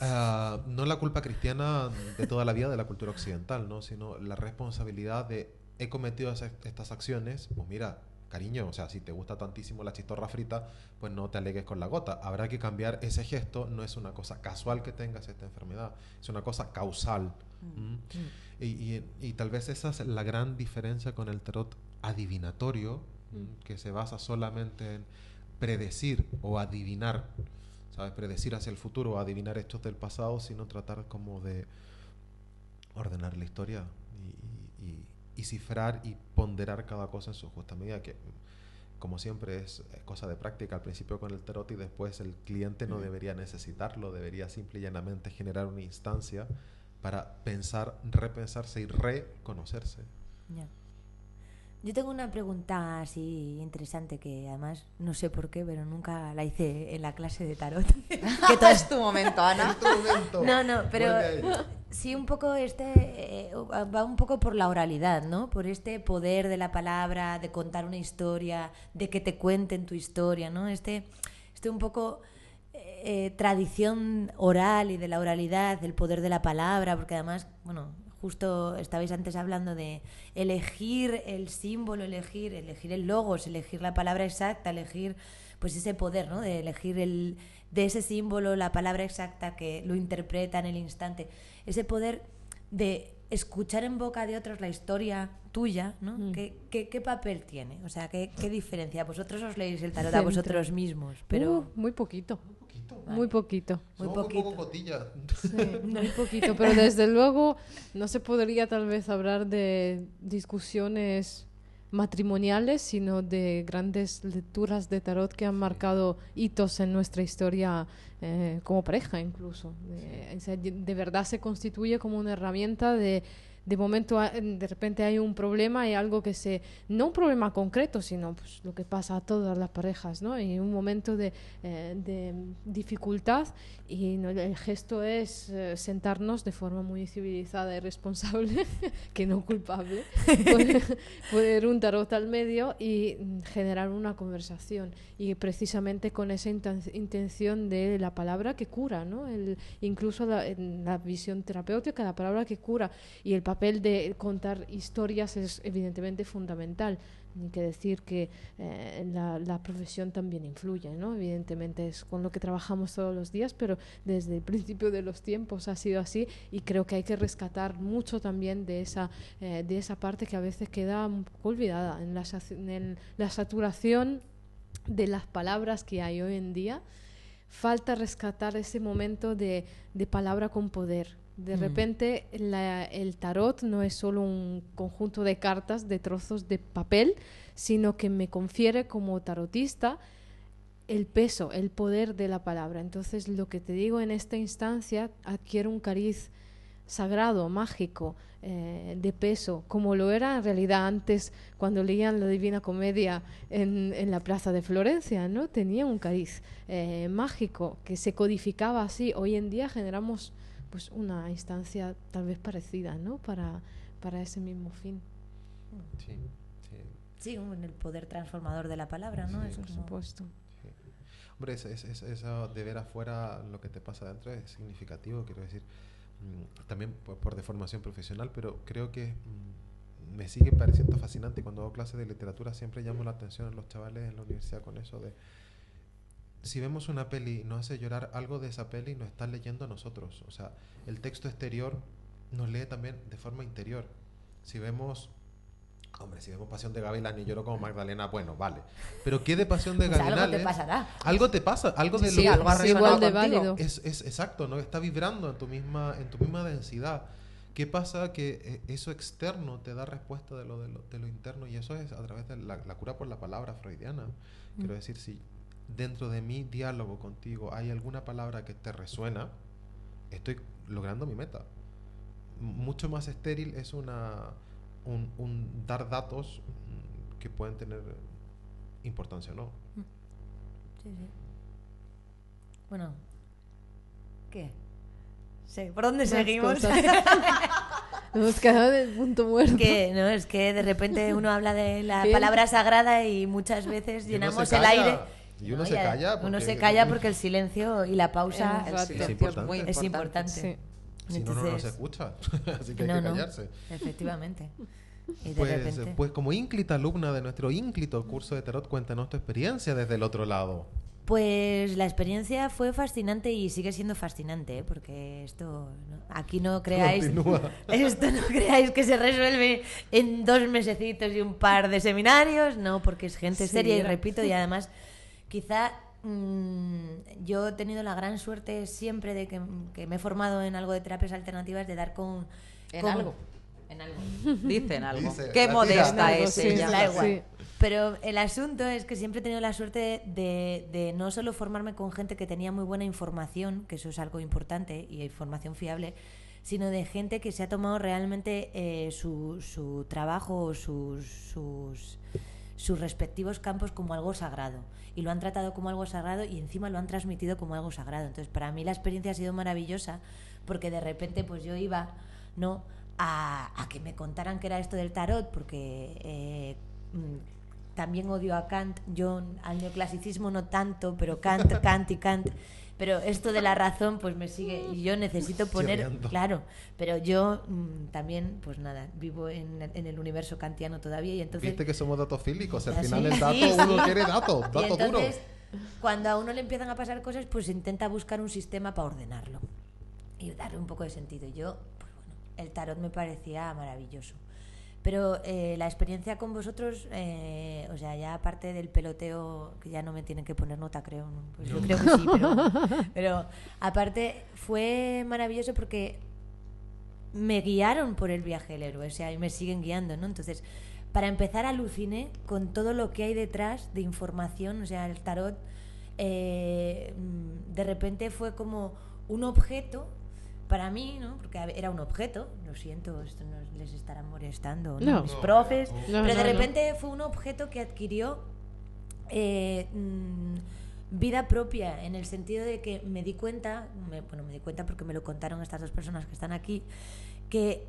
ah, no la culpa cristiana de toda la vida de la cultura occidental, ¿no? sino la responsabilidad de he cometido esas- estas acciones, pues mira, cariño, o sea, si te gusta tantísimo la chistorra frita, pues no te alegues con la gota. Habrá que cambiar ese gesto, no es una cosa casual que tengas esta enfermedad, es una cosa causal. ¿m? Y, y- y tal vez esa es la gran diferencia con el tarot adivinatorio, ¿m? que se basa solamente en predecir o adivinar, ¿sabes? Predecir hacia el futuro o adivinar hechos del pasado, sino tratar como de ordenar la historia y, y- y- y cifrar y ponderar cada cosa en su justa medida, que como siempre es cosa de práctica al principio con el tarot y después el cliente no debería necesitarlo, debería simple y llanamente generar una instancia para pensar, repensarse y reconocerse. Ya. Yo tengo una pregunta así interesante que además no sé por qué, pero nunca la hice en la clase de tarot. que todo es tu momento, Ana. Es tu momento. No, no, pero sí un poco este eh, va un poco por la oralidad, ¿no? Por este poder de la palabra, de contar una historia, de que te cuenten tu historia, ¿no? Este, este un poco eh, tradición oral y de la oralidad, el poder de la palabra, porque además, bueno, justo estabais antes hablando de elegir el símbolo, elegir, elegir el logos, elegir la palabra exacta, elegir pues ese poder, ¿no? De elegir el de ese símbolo la palabra exacta que lo interpreta en el instante, ese poder de escuchar en boca de otros la historia tuya, ¿no? Mm. ¿Qué, qué, qué papel tiene? O sea, ¿qué, qué diferencia? Vosotros os leéis el tarot a vosotros mismos, pero... Uh, muy poquito, Poquito. muy poquito. Muy Somos un poquito. poco cotilla. Sí, muy poquito, pero desde luego no se podría tal vez hablar de discusiones matrimoniales, sino de grandes lecturas de tarot que han marcado hitos en nuestra historia eh, como pareja incluso. O sea, de verdad se constituye como una herramienta de de momento a- de repente hay un problema, hay algo que se, no un problema concreto, sino pues, lo que pasa a todas las parejas, ¿no? Y un momento de, eh, de dificultad y no- el gesto es eh, sentarnos de forma muy civilizada y responsable, que no culpable, poner, poner un tarot al medio y mm, generar una conversación. Y precisamente con esa inten- intención de la palabra que cura, ¿no? El, incluso la, en la visión terapéutica, la palabra que cura. Y el papel de contar historias es evidentemente fundamental. Ni que decir que eh, la, la profesión también influye, ¿no? Evidentemente es con lo que trabajamos todos los días, pero desde el principio de los tiempos ha sido así y creo que hay que rescatar mucho también de esa, eh, de esa parte que a veces queda un poco olvidada en la, en la saturación de las palabras que hay hoy en día. Falta rescatar ese momento de, de palabra con poder. De Mm. repente la- el tarot no es solo un conjunto de cartas, de trozos de papel, sino que me confiere como tarotista el peso, el poder de la palabra. Entonces lo que te digo en esta instancia adquiere un cariz sagrado, mágico, eh, de peso, como lo era en realidad antes cuando leían la Divina Comedia en, en la Plaza de Florencia, ¿no? Tenía un cariz eh, mágico que se codificaba así. Hoy en día generamos pues una instancia tal vez parecida, ¿no? Para, para ese mismo fin, Sí, sí. Sí, el poder transformador de la palabra, ¿no? Sí, Es por como- supuesto. Hombre, es, es- es- eso de ver afuera lo que te pasa adentro es significativo, quiero decir, mm, también por, por deformación profesional, pero creo que mm, me sigue pareciendo fascinante cuando hago clases de literatura, siempre llamo la atención a los chavales en la universidad con eso de, si vemos una peli y nos hace llorar, algo de esa peli nos está leyendo a nosotros, o sea, el texto exterior nos lee también de forma interior. Si vemos... Hombre, si vemos Pasión de Gavilán y lloro como Magdalena, bueno, vale. Pero ¿qué de Pasión de Pues algo Gavilán? te pasará. Algo te pasa, algo de Sí, lo algo igual de válido. es, es exacto, ¿no? Está vibrando en tu misma, en tu misma densidad. ¿Qué pasa? Que eh, eso externo te da respuesta de lo, de lo, de lo interno y eso es a través de la, la cura por la palabra freudiana. Quiero decir, si dentro de mi diálogo contigo hay alguna palabra que te resuena, estoy logrando mi meta. Mucho más estéril es una, un, un dar datos mm, que pueden tener importancia o no. Sí, sí. Bueno, ¿qué? Sí, ¿por dónde Más seguimos? hemos quedado en el punto muerto. que no, es que de repente uno habla de la ¿Qué? palabra sagrada y muchas veces llenamos el aire. Y uno No, se calla Uno porque- se calla porque el silencio y la pausa Es El Rato. silencio es importante. muy es importante. importante. Sí. Si no, no, no se Entonces- escucha. Así que hay que no, callarse. efectivamente. Y de Pues, repente... pues como ínclita alumna de nuestro ínclito curso de tarot, cuéntanos tu experiencia desde el otro lado. Pues la experiencia fue fascinante y sigue siendo fascinante, ¿eh? porque esto no- aquí no creáis Continúa. esto no creáis que se resuelve en dos mesecitos y un par de seminarios, no, porque es gente Sí, seria y repito y además quizá mm, yo he tenido la gran suerte siempre de que, que me he formado en algo de terapias alternativas de dar con En con- algo. en algo. Dicen algo. Dice, Qué modesta tira. es Sí, ella. Da igual. sí. Pero el asunto es que siempre he tenido la suerte de, de no solo formarme con gente que tenía muy buena información, que eso es algo importante y información fiable, sino de gente que se ha tomado realmente eh, su, su trabajo o sus, sus, sus respectivos campos como algo sagrado. Y lo han tratado como algo sagrado y encima lo han transmitido como algo sagrado. Entonces, para mí la experiencia ha sido maravillosa porque de repente pues yo iba no a, a que me contaran qué era esto del tarot porque eh, mm, también odio a Kant. Yo al neoclasicismo no tanto pero Kant Kant y Kant pero esto de la razón pues me sigue y yo necesito poner claro pero yo mm, también pues nada vivo en, en el universo kantiano todavía y entonces Viste que somos datofílicos. Al final el dato, sí, uno sí. quiere datos, datos duros. entonces, cuando a uno le empiezan a pasar cosas, pues intenta buscar un sistema para ordenarlo y darle un poco de sentido. Yo, pues bueno, el tarot me parecía maravilloso. Pero eh, la experiencia con vosotros, eh, o sea, ya aparte del peloteo, que ya no me tienen que poner nota, creo. ¿no? Pues yo creo que sí, pero, pero aparte fue maravilloso porque me guiaron por el viaje del héroe, o sea, y me siguen guiando, ¿no? Entonces, para empezar, aluciné con todo lo que hay detrás de información, o sea, el tarot eh, de repente fue como un objeto para mí, ¿no? Porque era un objeto, lo siento, esto no les estará molestando, ¿no? No. mis profes, no. No, pero de repente fue un objeto que adquirió eh, mm, vida propia en el sentido de que me di cuenta, me- bueno, me di cuenta porque me lo contaron estas dos personas que están aquí, que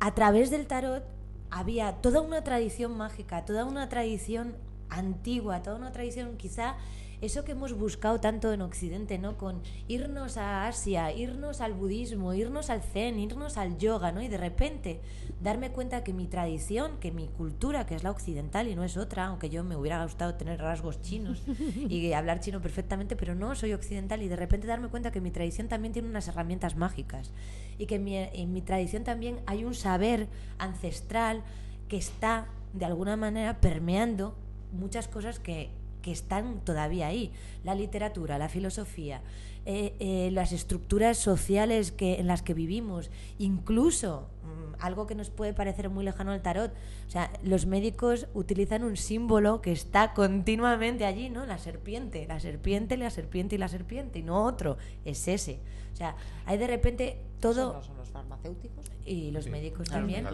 a través del tarot había toda una tradición mágica, toda una tradición antigua, toda una tradición quizá eso que hemos buscado tanto en Occidente, ¿no? Con irnos a Asia, irnos al budismo, irnos al zen, irnos al yoga, ¿no? Y de repente darme cuenta que mi tradición, que mi cultura, que es la occidental y no es otra, aunque yo me hubiera gustado tener rasgos chinos y hablar chino perfectamente, pero no soy occidental y de repente darme cuenta que mi tradición también tiene unas herramientas mágicas y que en mi, en mi tradición también hay un saber ancestral que está de alguna manera permeando muchas cosas que, que están todavía ahí. La literatura, la filosofía, eh, eh, las estructuras sociales que, en las que vivimos, incluso mm, algo que nos puede parecer muy lejano al tarot. O sea, los médicos utilizan un símbolo que está continuamente allí, ¿no? La serpiente, la serpiente, la serpiente y la serpiente, y no otro, es ese. O sea, hay de repente todo... ¿Son los, son los farmacéuticos? Y los Sí, médicos también.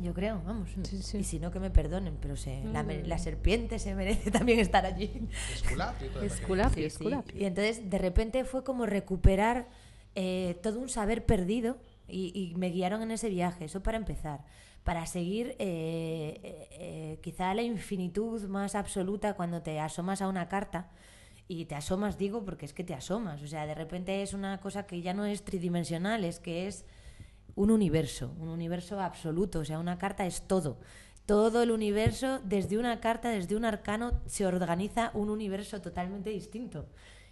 Yo creo, vamos. Sí, sí. Y si no, que me perdonen, pero se, la, No, me- no, la no. serpiente se merece también estar allí. Esculapio y todo eso. Esculapio, esculapio. Y entonces, de repente, fue como recuperar eh, todo un saber perdido y, y me guiaron en ese viaje. Eso para empezar. Para seguir, eh, eh, eh, quizá la infinitud más absoluta cuando te asomas a una carta. Y te asomas, digo, porque es que te asomas. O sea, de repente es una cosa que ya no es tridimensional, es que es un universo, un universo absoluto, o sea, una carta es todo. Todo el universo, desde una carta, desde un arcano, se organiza un universo totalmente distinto.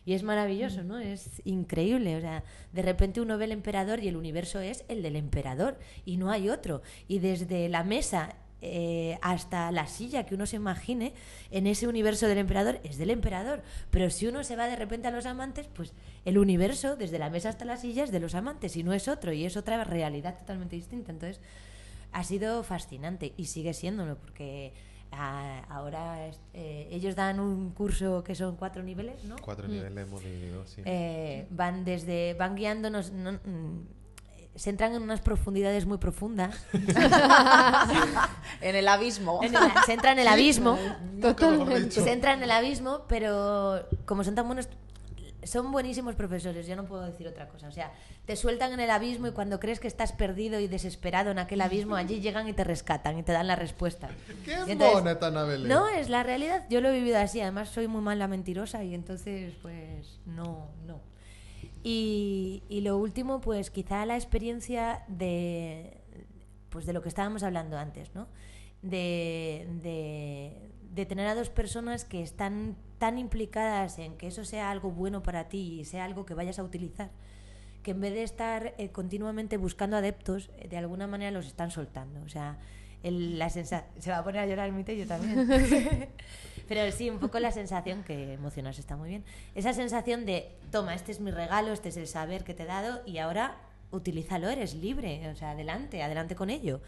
Y es maravilloso, ¿no? Es increíble. O sea, de repente uno ve el emperador y el universo es el del emperador y no hay otro. Y desde la mesa eh, hasta la silla que uno se imagine en ese universo del emperador es del emperador. Pero si uno se va de repente a los amantes, pues el universo, desde la mesa hasta la silla, es de los amantes y no es otro, y es otra realidad totalmente distinta. Entonces, ha sido fascinante y sigue siéndolo, porque ah, ahora es- eh, ellos dan un curso que son cuatro niveles, ¿no? Cuatro niveles hemos dividido, sí. Eh, van desde van guiándonos no- mm, se entran en unas profundidades muy profundas En el abismo. En el- se entra en el abismo Totalmente. se entra en el abismo pero como son tan buenos son buenísimos profesores yo no puedo decir otra cosa o sea te sueltan en el abismo y cuando crees que estás perdido y desesperado en aquel abismo allí llegan y te rescatan y te dan la respuesta ¡Qué entonces- mona Anabel! no, es la realidad. Yo lo he vivido así. Además, soy muy mala mentirosa y entonces, pues, no, no. Y, y lo último, pues, quizá la experiencia de, pues, de lo que estábamos hablando antes, ¿no? De, de, de tener a dos personas que están tan implicadas en que eso sea algo bueno para ti y sea algo que vayas a utilizar, que en vez de estar eh, continuamente buscando adeptos, eh, de alguna manera los están soltando. O sea, el- la se va a poner a llorar y yo también. Pero sí, un poco la sensación, que emocionarse está muy bien, esa sensación de, toma, este es mi regalo, este es el saber que te he dado y ahora utilízalo, eres libre, o sea, adelante, adelante con ello.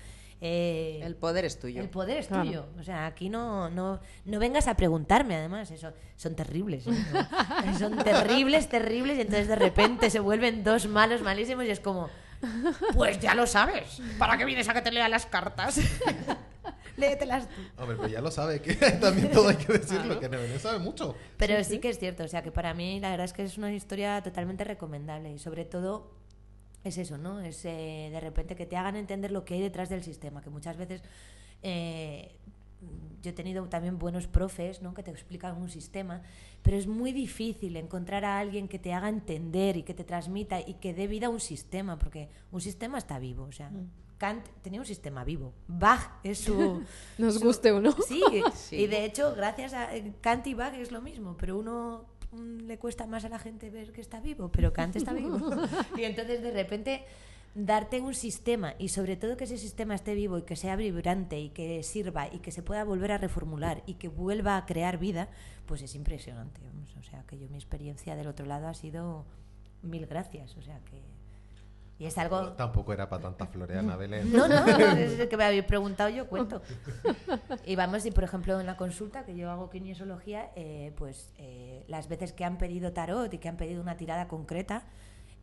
Eh, El poder es tuyo. el poder es Claro. tuyo. O sea, aquí no, no, no vengas a preguntarme, además. Eso, son terribles. ¿eh? son terribles, terribles. Y entonces de repente se vuelven dos malos, malísimos. Y es como, pues ya lo sabes. ¿Para qué vienes a que te lea las cartas? Léetelas tú. Hombre, pero ya lo sabe, que también todo hay que decirlo, que Nevenés sabe mucho. Pero sí, que es cierto. O sea, que para mí la verdad es que es una historia totalmente recomendable. Y sobre todo es eso, ¿no? Es eh, de repente que te hagan entender lo que hay detrás del sistema. Que muchas veces eh, yo he tenido también buenos profes, ¿no? Que te explican un sistema, pero es muy difícil encontrar a alguien que te haga entender y que te transmita y que dé vida a un sistema, porque un sistema está vivo, o sea. Kant tenía un sistema vivo. Bach es su... Nos su- guste o no. Sí, Sí. y de hecho, gracias a Kant y Bach es lo mismo, pero uno mm, le cuesta más a la gente ver que está vivo, pero Kant está vivo. y entonces de repente darte un sistema y sobre todo que ese sistema esté vivo y que sea vibrante y que sirva y que se pueda volver a reformular y que vuelva a crear vida, pues es impresionante. O sea, que yo mi experiencia del otro lado ha sido mil gracias. O sea, que... Y es algo... Tampoco era para tanta floreana, Belén. No, no, es que me habéis preguntado, yo cuento. Y vamos, y por ejemplo en la consulta que yo hago kinesiología, eh, pues eh, las veces que han pedido tarot y que han pedido una tirada concreta,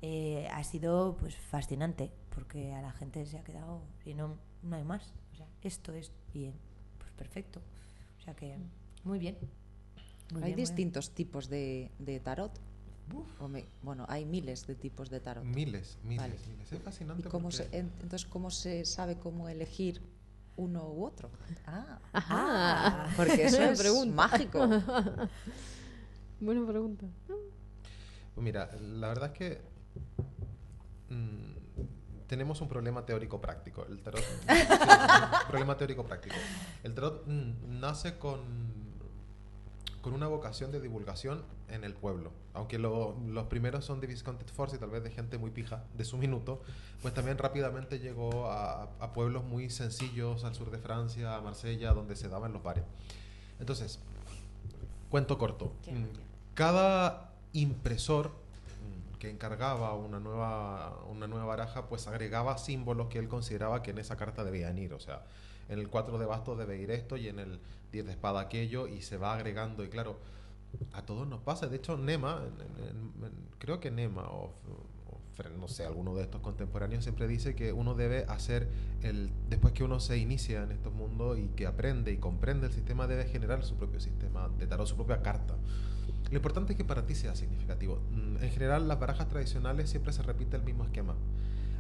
eh, ha sido pues fascinante, porque a la gente se ha quedado, y no, no hay más. O sea, esto es, y pues perfecto. O sea que, muy bien. Muy hay bien, bien. distintos tipos de, de tarot. O me- bueno, hay miles de tipos de tarot. Miles, miles, Vale. miles. Es ¿Y fascinante. cómo porque- se, en- entonces, ¿cómo se sabe cómo elegir uno u otro? Ah, Ajá. porque eso es pregunta. mágico. Buena pregunta. Pues Mira, la verdad es que mm, tenemos un problema teórico práctico. El tarot. sí, un problema teórico práctico. El tarot mm, nace con, con una vocación de divulgación en el pueblo. Aunque lo- los primeros son de Visconti Force y tal vez de gente muy pija de su minuto, pues también rápidamente llegó a, a pueblos muy sencillos al sur de Francia, a Marsella, donde se daban los bares. Entonces, cuento corto. Mm. Cada impresor mm, que encargaba una nueva, una nueva baraja, pues agregaba símbolos que él consideraba que en esa carta debían ir. O sea, en el 4 de bastos debe ir esto y en el 10 de espada aquello y se va agregando. Y claro, a todos nos pasa. De hecho, Nema, en- en- creo que Nema o, o no sé, alguno de estos contemporáneos siempre dice que uno debe hacer el después que uno se inicia en estos mundos y que aprende y comprende el sistema debe generar su propio sistema de tarot, su propia carta. Lo importante es que para ti sea significativo. Mm, En general, las barajas tradicionales siempre se repite el mismo esquema.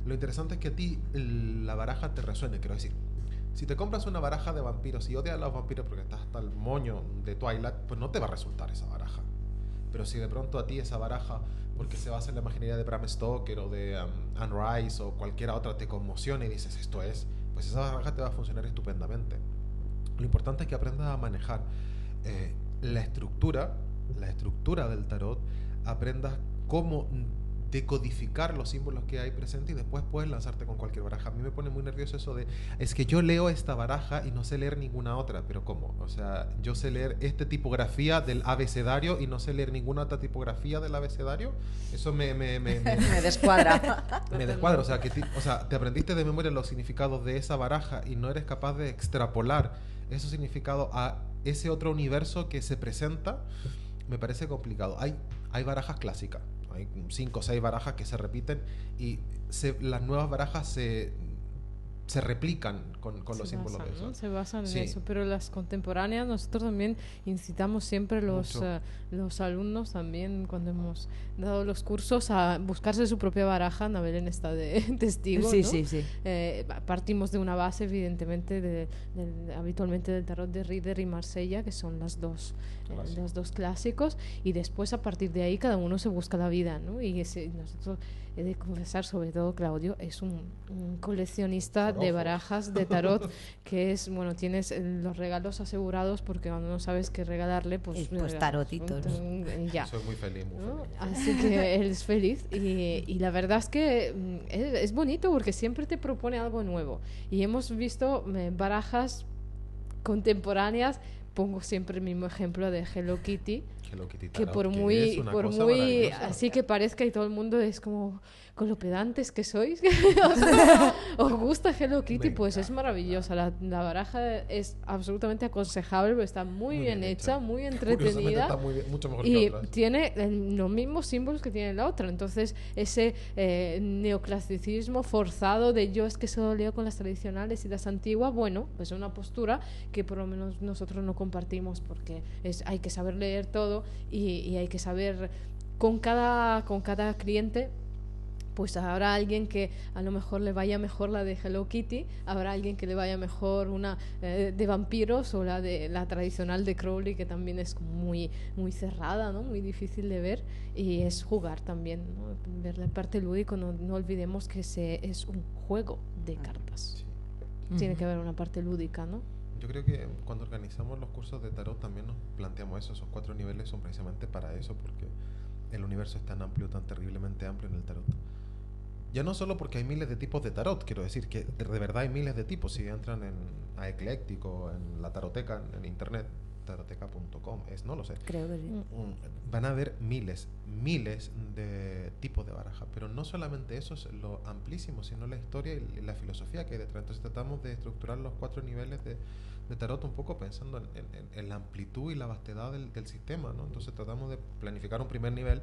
Lo interesante es que a ti la baraja te resuene, quiero decir. Si te compras una baraja de vampiros y odias a los vampiros porque estás hasta el moño de Twilight, pues no te va a resultar esa baraja. Pero si de pronto a ti esa baraja, porque se basa en la imaginería de Bram Stoker o de um, Anne Rice o cualquiera otra, te conmociona y dices esto es, pues esa baraja te va a funcionar estupendamente. Lo importante es que aprendas a manejar eh, la estructura, la estructura del tarot, aprendas cómo decodificar los símbolos que hay presentes y después puedes lanzarte con cualquier baraja. A mí me pone muy nervioso eso de, es que yo leo esta baraja y no sé leer ninguna otra, pero ¿cómo? O sea, yo sé leer esta tipografía del abecedario y no sé leer ninguna otra tipografía del abecedario. Eso me, me, me, me- Me descuadra. me descuadra. O sea, que ti- o sea, te aprendiste de memoria los significados de esa baraja y no eres capaz de extrapolar esos significados a ese otro universo que se presenta. Me parece complicado. Hay, hay barajas clásicas. Hay cinco o seis barajas que se repiten y se- las nuevas barajas se, se replican con, con los se símbolos basan, de ¿no? eso. Se basan Sí. en eso, pero las contemporáneas nosotros también incitamos siempre los, eh, los alumnos también cuando hemos dado los cursos a buscarse su propia baraja. Anabel está de testigo. Sí, ¿no? sí, sí. Eh, pa- partimos de una base, evidentemente, de, del- habitualmente del tarot de Rieder y Marsella, que son las dos, eh, los dos clásicos, y después a partir de ahí cada uno se busca la vida, ¿no? Y ese- nosotros, he de confesar, sobre todo Claudio, es un, un coleccionista de barajas de tarot, que es, bueno, tienes eh, los regalos asegurados porque cuando no sabes qué regalarle, pues... Pues tarotitos. un- un- ya. Soy muy feliz, muy ¿no? feliz. Así que él es feliz y, y la verdad es que mm, es, es bonito porque siempre te propone algo nuevo. Y hemos visto barajas contemporáneas pongo siempre el mismo ejemplo de Hello Kitty, Hello Kitty que por que muy, es una por cosa muy así que parezca y todo el mundo es como con lo pedantes que sois, os, os gusta Hello Kitty, Me pues es maravillosa. La, la baraja es absolutamente aconsejable, está muy, bien, hecha, muy entretenida. está muy bien- mucho mejor que Y tiene el- los mismos símbolos que tiene la otra. Entonces, ese eh, neoclasicismo forzado de yo es que solo leo con las tradicionales y las antiguas, bueno, pues es una postura que por lo menos nosotros no compartimos porque es, hay que saber leer todo y, y hay que saber con cada, con cada cliente pues habrá alguien que a lo mejor le vaya mejor la de Hello Kitty, habrá alguien que le vaya mejor una eh, de vampiros o la de la tradicional de Crowley que también es muy muy cerrada, ¿no? Muy difícil de ver y es jugar también, ¿no? ver la parte lúdico, no, no olvidemos que se, es un juego de cartas. Sí. Tiene que haber una parte lúdica, ¿no? Yo creo que cuando organizamos los cursos de tarot también nos planteamos eso. Esos cuatro niveles son precisamente para eso, porque el universo es tan amplio, tan terriblemente amplio en el tarot. Ya no solo porque hay miles de tipos de tarot, quiero decir que de verdad hay miles de tipos. Si entran en, a Ecléctico, en la taroteca, en, en internet, taroteca.com, es, no lo sé. Creo que sí. Mm. Van a haber miles, miles de tipos de baraja, pero no solamente eso es lo amplísimo, sino la historia y la filosofía que hay detrás. Entonces tratamos de estructurar los cuatro niveles de, de tarot un poco pensando en, en- en la amplitud y la vastedad del, del sistema, ¿no? Entonces tratamos de planificar un primer nivel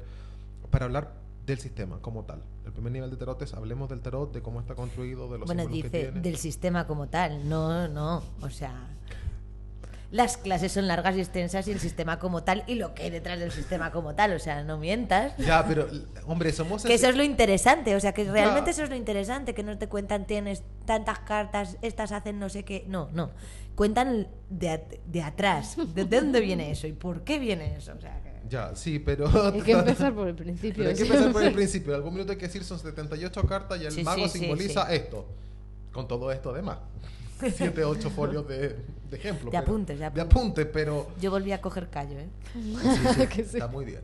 para hablar del sistema como tal. El primer nivel de tarot es hablemos del tarot, de cómo está construido, de los Bueno, símbolos que dice tiene. del sistema como tal. No, no. O sea, las clases son largas y extensas y el sistema como tal y lo que hay detrás del sistema como tal. O sea, no mientas. Ya, pero hombre, somos Que eso es lo interesante, o sea, que realmente Ya. eso es lo interesante, que no te cuentan tienes tantas cartas, estas hacen no sé qué, no, no. Cuentan de, at- de atrás, de, de dónde viene eso y por qué viene eso. O sea, que- Ya, sí, pero Hay que empezar por el principio. Pero hay que empezar por el principio. En algún minuto hay que decir son 78 cartas y el Sí, mago sí, sí, simboliza sí. esto. Con todo esto además. 7, 8 folios de, de ejemplo. De apuntes, de De apuntes. apuntes, pero Yo volví a coger callo, ¿eh? sí, sí. está muy bien.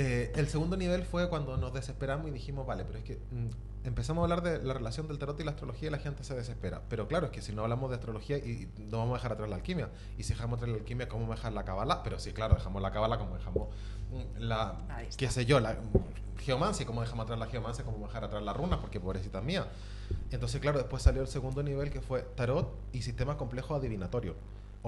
Eh, el segundo nivel fue cuando nos desesperamos y dijimos, vale, pero es que mm, empezamos a hablar de la relación del tarot y la astrología y la gente se desespera. Pero claro, es que si no hablamos de astrología y no vamos a dejar atrás la alquimia. Y si dejamos atrás la alquimia, ¿cómo vamos a dejar la cabala? Pero sí, claro, dejamos la cabala como dejamos mm, la, qué sé yo, la mm, geomancia, cómo dejamos atrás la geomancia, cómo dejar atrás las runas, porque pobrecita mía. Entonces, claro, después salió el segundo nivel que fue tarot y sistema complejo adivinatorio.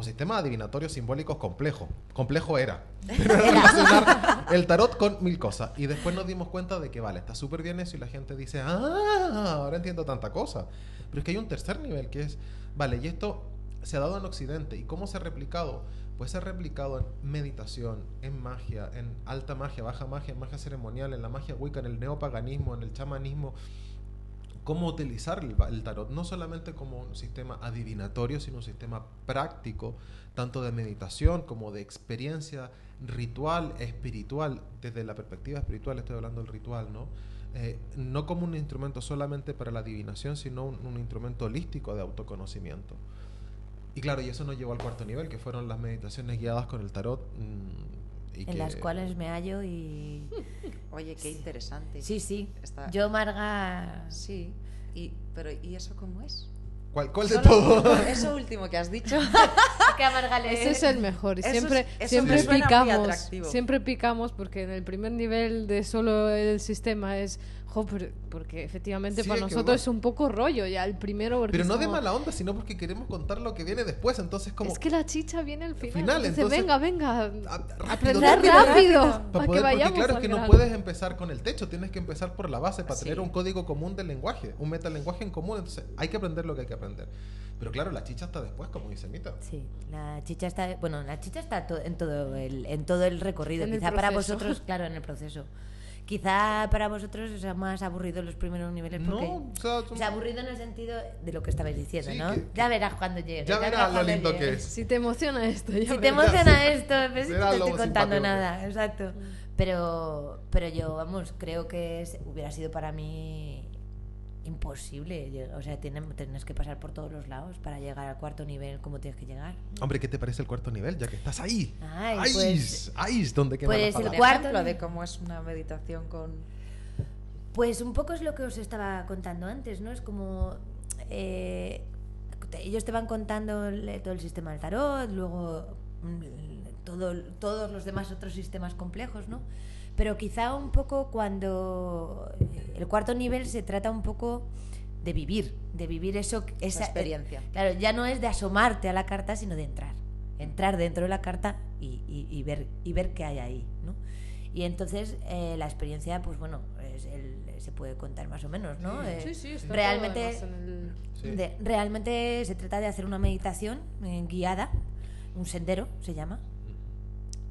O sistemas adivinatorios simbólicos complejo. Complejo era. Pero era relacionar el tarot con mil cosas. Y después nos dimos cuenta de que, vale, está súper bien eso y la gente dice, ah, ahora entiendo tanta cosa. Pero es que hay un tercer nivel que es, vale, y esto se ha dado en Occidente. ¿Y cómo se ha replicado? Pues se ha replicado en meditación, en magia, en alta magia, baja magia, en magia ceremonial, en la magia wicca, en el neopaganismo, en el chamanismo cómo utilizar el, el tarot, no solamente como un sistema adivinatorio, sino un sistema práctico, tanto de meditación como de experiencia ritual, espiritual, desde la perspectiva espiritual estoy hablando del ritual, ¿no? Eh, no como un instrumento solamente para la adivinación, sino un, instrumento holístico de autoconocimiento. Y claro, y eso nos llevó al cuarto nivel, que fueron las meditaciones guiadas con el tarot. mm, y En que- las cuales me hallo y... Oye, qué interesante. Sí, sí. Está- Yo, Marga... Sí. Y, pero, ¿y eso cómo es? ¿Cuál, cuál de todo? Eso último que has dicho. Ese es el mejor. Eso siempre es- siempre me suena muy picamos. atractivo. Siempre picamos porque en el primer nivel de solo el sistema es. Jo, pero- porque efectivamente Sí, para nosotros va- es un poco rollo ya el primero. porque Pero no de mala onda, sino porque queremos contar lo que viene después. Entonces, como. Es que la chicha viene al final. Entonces- venga, venga. Ah, rápido, Aprender rápido, rápido. Para Para poder, que porque vayamos claro, es que no puedes empezar con el techo, tienes que empezar por la base para tener un código común del lenguaje, un metalenguaje en común. Entonces, hay que aprender lo que hay que aprender. Pero claro, la chicha está después, como dice Mita. Sí, la chicha está, bueno, la chicha está to- en todo el, en todo el recorrido. En el Quizá para vosotros, claro, en el proceso. Quizá para vosotros sea más aburrido los primeros niveles porque No, o sea, o sea, aburrido en el sentido de lo que estabais diciendo, Sí, ¿no? que- ya verás cuando llegue. ya verás lo lindo llegue. que es. Si te emociona esto, ya Si te emociona esto, pues no Será te estoy contando nada, exacto. Pero, pero yo, vamos, creo que es- hubiera sido para mí imposible. O sea, tiene- tienes que pasar por todos los lados para llegar al cuarto nivel como tienes que llegar. Hombre, ¿qué te parece el cuarto nivel? Ya que estás ahí. Ay, ahí, pues- ahí es donde quema pues la el cuarto ejemplo ni- de cómo es una meditación con... Pues un poco es lo que os estaba contando antes, ¿no? Es como... eh, ellos te van contando todo el sistema del tarot, luego mm, todo, todos los demás otros sistemas complejos, ¿no? Pero quizá un poco cuando el cuarto nivel se trata un poco de vivir, de vivir eso, esa experiencia. Claro, ya no es de asomarte a la carta, sino de entrar. Entrar dentro de la carta y, y- y ver, y ver qué hay ahí, ¿no? Y entonces eh, la experiencia, pues bueno, es el- se puede contar más o menos, ¿no? Eh, Sí, sí, está realmente, todo en el- de- realmente se trata de hacer una meditación eh, guiada, un sendero se llama,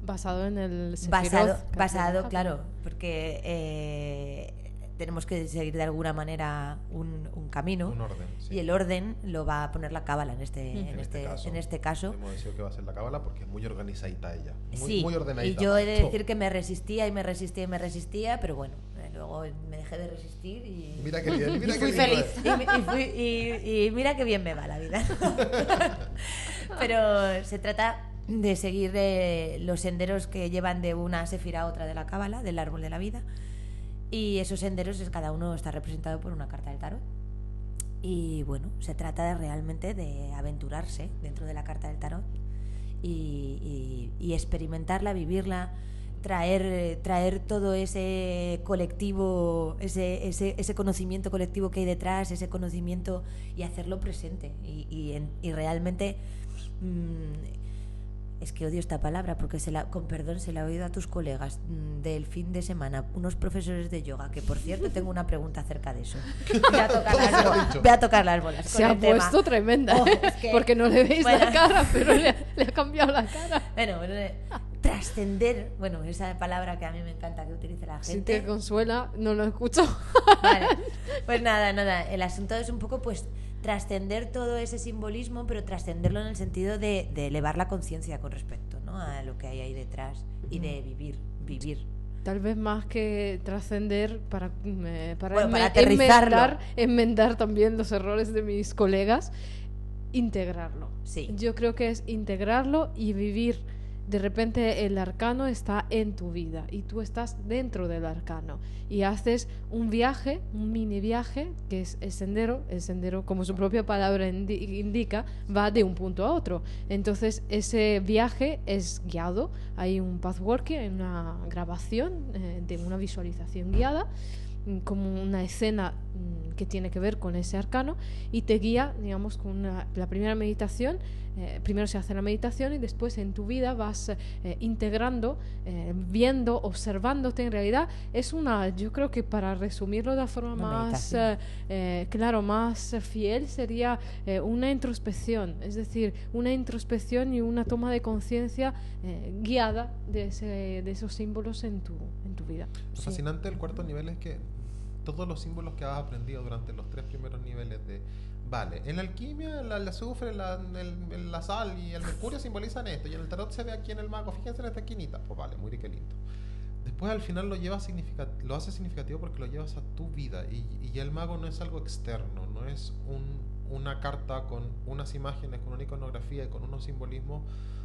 Basado en el basado, que basado trabaja. claro, porque eh, tenemos que seguir de alguna manera un, un camino Un orden. sí. y el orden lo va a poner la cábala en este, en, En este, en este caso. Hemos decidido que va a ser la cábala porque es muy organizadita ella. Muy, sí, muy ordenadita. y yo he de decir que me resistía y me resistía y me resistía, pero bueno, eh, luego me dejé de resistir y, Mira qué bien, mira y qué fui lindo feliz. es. Y, y fui- y- y mira qué bien me va la vida. Pero se trata de seguir eh, los senderos que llevan de una sefira a otra de la cábala, del árbol de la vida. Y esos senderos, cada uno está representado por una carta del tarot. Y bueno, se trata de realmente de aventurarse dentro de la carta del tarot y, experimentarla, vivirla, traer, traer todo ese colectivo, ese, ese, ese conocimiento colectivo que hay detrás, ese conocimiento y hacerlo presente. Y, y, en- y realmente, mm, es que odio esta palabra porque se la, con perdón se la he oído a tus colegas mm, del fin de semana, unos profesores de yoga, que por cierto tengo una pregunta acerca de eso. Voy a tocar las, voy a tocar bolas. Se con ha el tema. puesto tremenda, Oh, ¿eh? es que- porque no le veis la cara, pero le, le ha cambiado la cara. Bueno, bueno, eh, trascender, bueno, esa palabra que a mí me encanta que utilice la Si gente. te consuela, no lo escucho. Vale. Pues nada, nada, el asunto es un poco pues trascender todo ese simbolismo, pero trascenderlo en el sentido de, de elevar la conciencia con respecto ¿no? a lo que hay ahí detrás y de vivir, vivir. Tal vez más que trascender para, para, Bueno, para enme- aterrizarlo. enmendar, enmendar también los errores de mis colegas, integrarlo. Sí. Yo creo que es integrarlo y vivir. De repente el arcano está en tu vida y tú estás dentro del arcano y haces un viaje, un mini viaje, que es el sendero. El sendero, como su propia palabra indi- indica, va de un punto a otro. Entonces ese viaje es guiado. Hay un pathworking, hay una grabación eh, de una visualización guiada como una escena mm, que tiene que ver con ese arcano y te guía, digamos, con la primera meditación. Eh, primero se hace la meditación y después en tu vida vas eh, integrando, eh, viendo, observándote. En realidad es una, yo creo que para resumirlo de la forma Una más, claro, más fiel sería eh, una introspección, es decir, una introspección y una toma de conciencia eh, guiada de, ese- de esos símbolos en tu, en tu vida. Lo Sí. fascinante del cuarto nivel es que todos los símbolos que has aprendido durante los tres primeros niveles de... Vale, en la alquimia el, el azufre, la, el- la sal y el mercurio simbolizan esto, y en el tarot se ve aquí en el mago, fíjense en esta esquinita. Pues vale, muy lindo. Después al final lo llevas significa- lo hace significativo porque lo llevas a tu vida y, y el mago no es algo externo, no es un- una carta con unas imágenes, con una iconografía y con unos simbolismos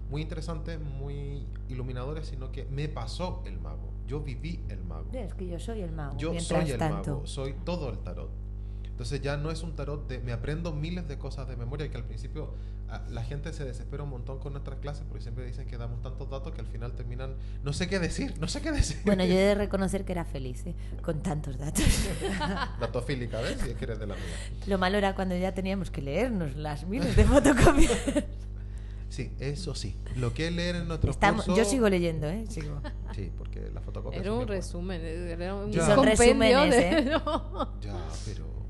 muy interesantes, muy iluminadores, sino que me pasó el mago, yo viví el mago. Es que yo soy el mago. Yo soy el tanto. mago, soy todo el tarot. Entonces ya no es un tarot de me aprendo miles de cosas de memoria que al principio ah, la gente se desespera un montón con nuestras clases porque siempre dicen que damos tantos datos que al final terminan no sé qué decir, no sé qué decir. Bueno, yo he de reconocer que era feliz ¿eh? con tantos datos. Datofílica, ¿ves? Si es que eres de la mía. Lo malo era cuando ya teníamos que leernos las miles de fotocopias. Sí, eso sí. Lo que es leer en nuestro Estamos, curso... yo sigo leyendo, ¿eh? Sigo. Sí, porque la fotocopia Era un resumen, era un Ya. Son resúmenes, de... ¿eh? no. Ya, pero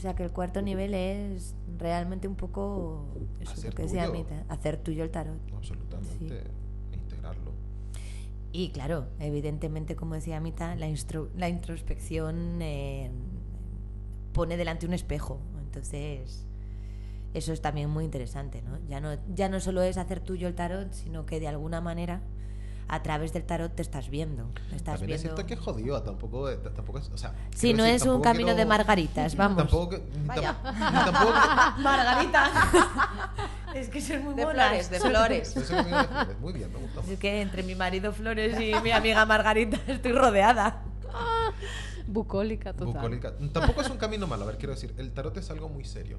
O sea que el cuarto nivel es realmente un poco eso Hacer que decía tuyo. Anita, hacer tuyo el tarot. Absolutamente. Integrarlo. Y claro, evidentemente, como decía Amita, la, la introspección eh, pone delante un espejo. Entonces, eso es también muy interesante, ¿no? Ya no, ya no solo es hacer tuyo el tarot, sino que de alguna manera a través del tarot te estás viendo. Estás También es viendo... cierto que es jodido, tampoco, tampoco es, o sea, Sí, no decir, es un camino de quiero- margaritas, vamos. Tampoco Vaya. tampoco que- Margarita. es que son muy De monas. flores, de flores. Eso es muy bien, Muy bien, me gusta. Es que entre mi marido Flores y mi amiga Margarita estoy rodeada. Bucólica total. Bucólica. Tampoco es un camino malo. A ver, quiero decir, el tarot es algo muy serio.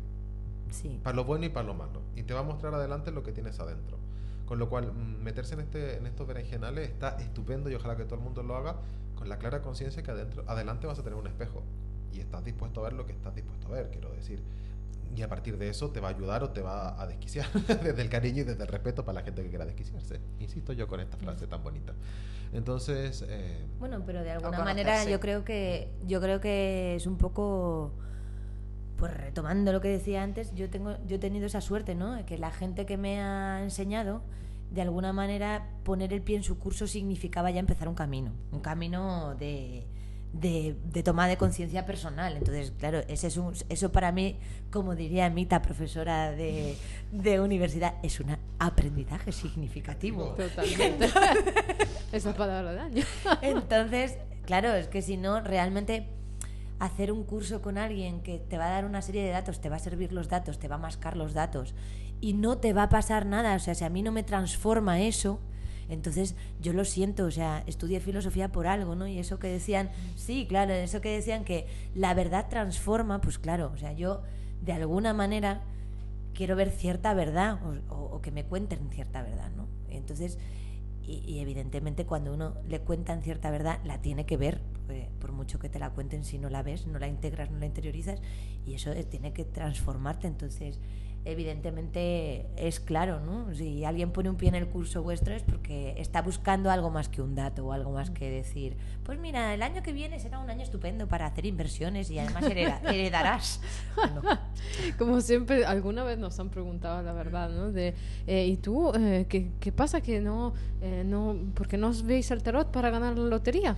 Sí. Para lo bueno y para lo malo. Y te va a mostrar adelante lo que tienes adentro. Con lo cual, mm, meterse en, este, en estos berenjenales está estupendo y ojalá que todo el mundo lo haga con la clara conciencia que adentro, adelante vas a tener un espejo y estás dispuesto a ver lo que estás dispuesto a ver, quiero decir. Y a partir de eso te va a ayudar o te va a desquiciar desde el cariño y desde el respeto para la gente que quiera desquiciarse. Insisto yo con esta frase tan bonita. Entonces... Eh, bueno, pero de alguna manera yo creo que yo creo que es un poco pues retomando lo que decía antes, yo tengo yo he tenido esa suerte, ¿no? Que la gente que me ha enseñado de alguna manera poner el pie en su curso significaba ya empezar un camino, un camino de, de, toma de conciencia personal. Entonces, claro, ese es un, eso para mí, como diría Mita, profesora de, de universidad, es un aprendizaje significativo. Totalmente. Esa palabra de año. Entonces, claro, es que si no, realmente hacer un curso con alguien que te va a dar una serie de datos, te va a servir los datos, te va a mascar los datos y no te va a pasar nada, o sea, si a mí no me transforma eso, entonces yo lo siento, o sea, estudié filosofía por algo, ¿no? Y eso que decían, sí, claro, eso que decían que la verdad transforma, pues claro, o sea, yo de alguna manera quiero ver cierta verdad o, que me cuenten cierta verdad, ¿no? Entonces, y, evidentemente cuando uno le cuentan cierta verdad, la tiene que ver, por mucho que te la cuenten, si no la ves, no la integras, no la interiorizas, y eso tiene que transformarte. Entonces, evidentemente es claro, ¿no? Si alguien pone un pie en el curso vuestro es porque está buscando algo más que un dato o algo más que decir, pues mira, el año que viene será un año estupendo para hacer inversiones y además heredarás. Como siempre, alguna vez nos han preguntado la verdad, ¿no? De, eh, ¿y tú eh, ¿qué, qué, pasa que no, eh, no, porque no os veis el tarot para ganar la lotería?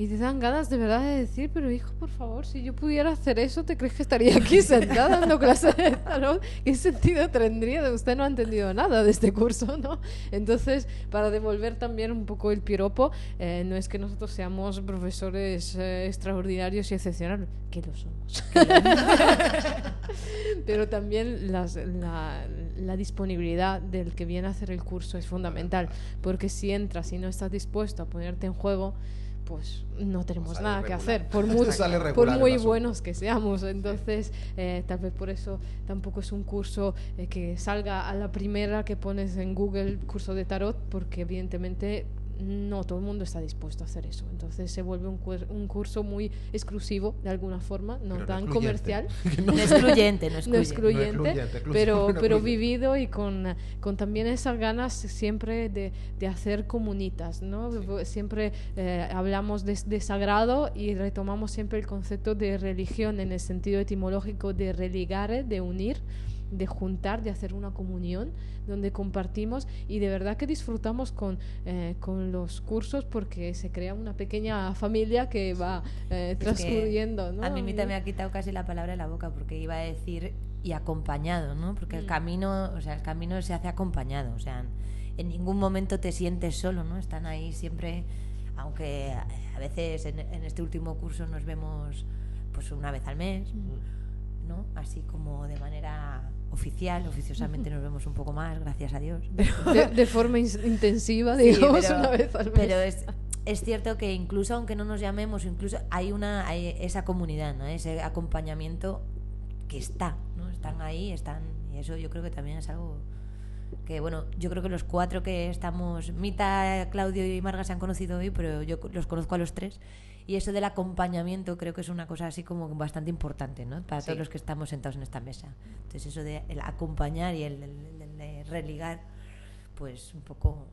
Y te dan ganas de verdad de decir, pero hijo, por favor, si yo pudiera hacer eso, ¿te crees que estaría aquí sentada dando clases de tarot? ¿Qué sentido tendría? Usted no ha entendido nada de este curso, ¿no? Entonces, para devolver también un poco el piropo, eh, no es que nosotros seamos profesores eh, extraordinarios y excepcionales, que lo somos. pero también las, la, la disponibilidad del que viene a hacer el curso es fundamental, porque si entras y no estás dispuesto a ponerte en juego, pues no tenemos nada que hacer, por muy, por muy buenos que seamos. Entonces, eh, tal vez por eso tampoco es un curso eh, que salga a la primera que pones en Google curso de tarot, porque evidentemente no todo el mundo está dispuesto a hacer eso. Entonces se vuelve un, un curso muy exclusivo de alguna forma, no tan comercial. no, excluyente, no excluyente, pero, pero vivido y con, con, también esas ganas siempre de, de hacer comunitas. ¿no? Siempre eh, hablamos de, de, sagrado y retomamos siempre el concepto de religión en el sentido etimológico de religare, de unir de juntar, de hacer una comunión donde compartimos y de verdad que disfrutamos con, eh, con los cursos porque se crea una pequeña familia que va eh, transcurriendo. A mí me ha quitado casi la palabra de la boca porque iba a decir y acompañado, ¿no? Porque el mm. camino, o sea, el camino se hace acompañado, o sea, en ningún momento te sientes solo, ¿no? Están ahí siempre, aunque a veces en, este último curso nos vemos pues una vez al mes, mm. ¿no? Así como de manera oficial, oficiosamente nos vemos un poco más, gracias a Dios. De, forma intensiva, digamos, pero, una vez al mes. Pero es, es, cierto que incluso aunque no nos llamemos, incluso hay una hay esa comunidad, ¿no? ese acompañamiento que está, ¿no? Están ahí, están y eso yo creo que también es algo que bueno, yo creo que los cuatro que estamos, Mita, Claudio y Marga se han conocido hoy, pero yo los conozco a los tres y eso del acompañamiento creo que es una cosa así como bastante importante, ¿no? Para todos los que estamos sentados en esta mesa. Entonces eso de el acompañar y el, de religar, pues un poco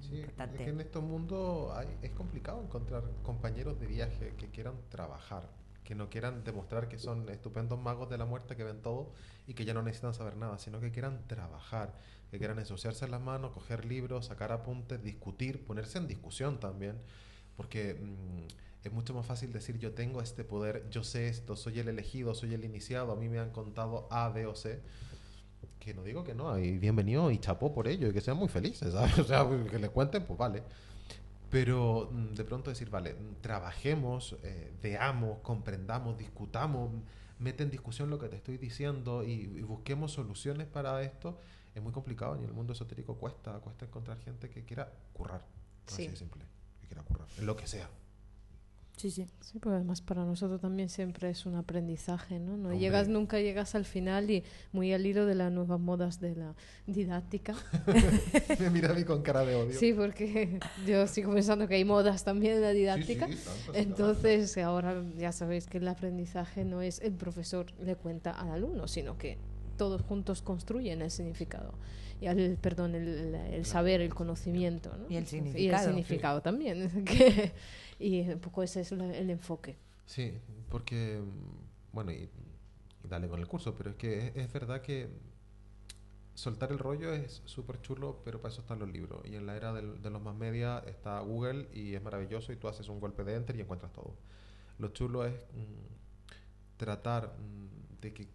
sí, importante. Es que en este mundo es complicado encontrar compañeros de viaje que quieran trabajar, que no quieran demostrar que son estupendos magos de la muerte que ven todo y que ya no necesitan saber nada, sino que quieran trabajar, que quieran ensuciarse las manos, coger libros, sacar apuntes, discutir, ponerse en discusión también, porque mm, es mucho más fácil decir yo tengo este poder, yo sé esto, soy el elegido, soy el iniciado, a mí me han contado A, B o C. Que no digo que no, y bienvenido y chapó por ello y que sean muy felices, ¿sabes? O sea, que le cuenten, pues vale. Pero mm, de pronto decir, vale, mm, trabajemos, eh, veamos, comprendamos, discutamos, mete en discusión lo que te estoy diciendo y, busquemos soluciones para esto, es muy complicado. Y en el mundo esotérico cuesta, cuesta encontrar gente que quiera currar. Así de simple. Que quiera currar, en lo que sea. Sí, sí. Sí, pues además para nosotros también siempre es un aprendizaje, ¿no? No Hombre. llegas, nunca llegas al final y muy al hilo de las nuevas modas de la didáctica. Me mira a mí con cara de odio. Sí, porque yo sigo pensando que hay modas también en la Sí, sí, didáctica. Entonces, ahora ya sabéis que el aprendizaje no es el profesor le cuenta al alumno, sino que todos juntos construyen el significado. El, perdón, el, el- saber, el conocimiento. ¿no? Y el Y el significado. significado también. que- y un poco ese es el enfoque. Sí, porque, bueno, y, y dale con el curso, pero es que es, es verdad que soltar el rollo es súper chulo, pero para eso están los libros. Y en la era del- de los más media está Google y es maravilloso y tú haces un golpe de enter y encuentras todo. Lo chulo es mm, tratar mm, de que,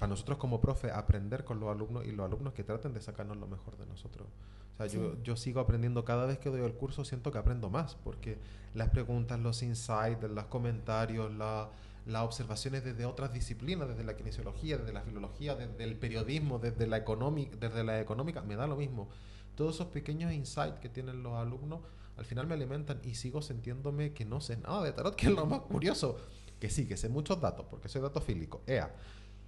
para nosotros como profe, aprender con los alumnos y los alumnos que traten de sacarnos lo mejor de nosotros. O sea, yo, yo sigo aprendiendo cada vez que doy el curso, siento que aprendo más, porque las preguntas, los insights, los comentarios, la- las observaciones desde otras disciplinas, desde la kinesiología, desde la filología, desde el periodismo, desde la, desde la económica, me da lo mismo. Todos esos pequeños insights que tienen los alumnos al final me alimentan y sigo sintiéndome que no sé nada de tarot, que es lo más curioso. Que sí, que sé muchos datos, porque soy datofílico, ea.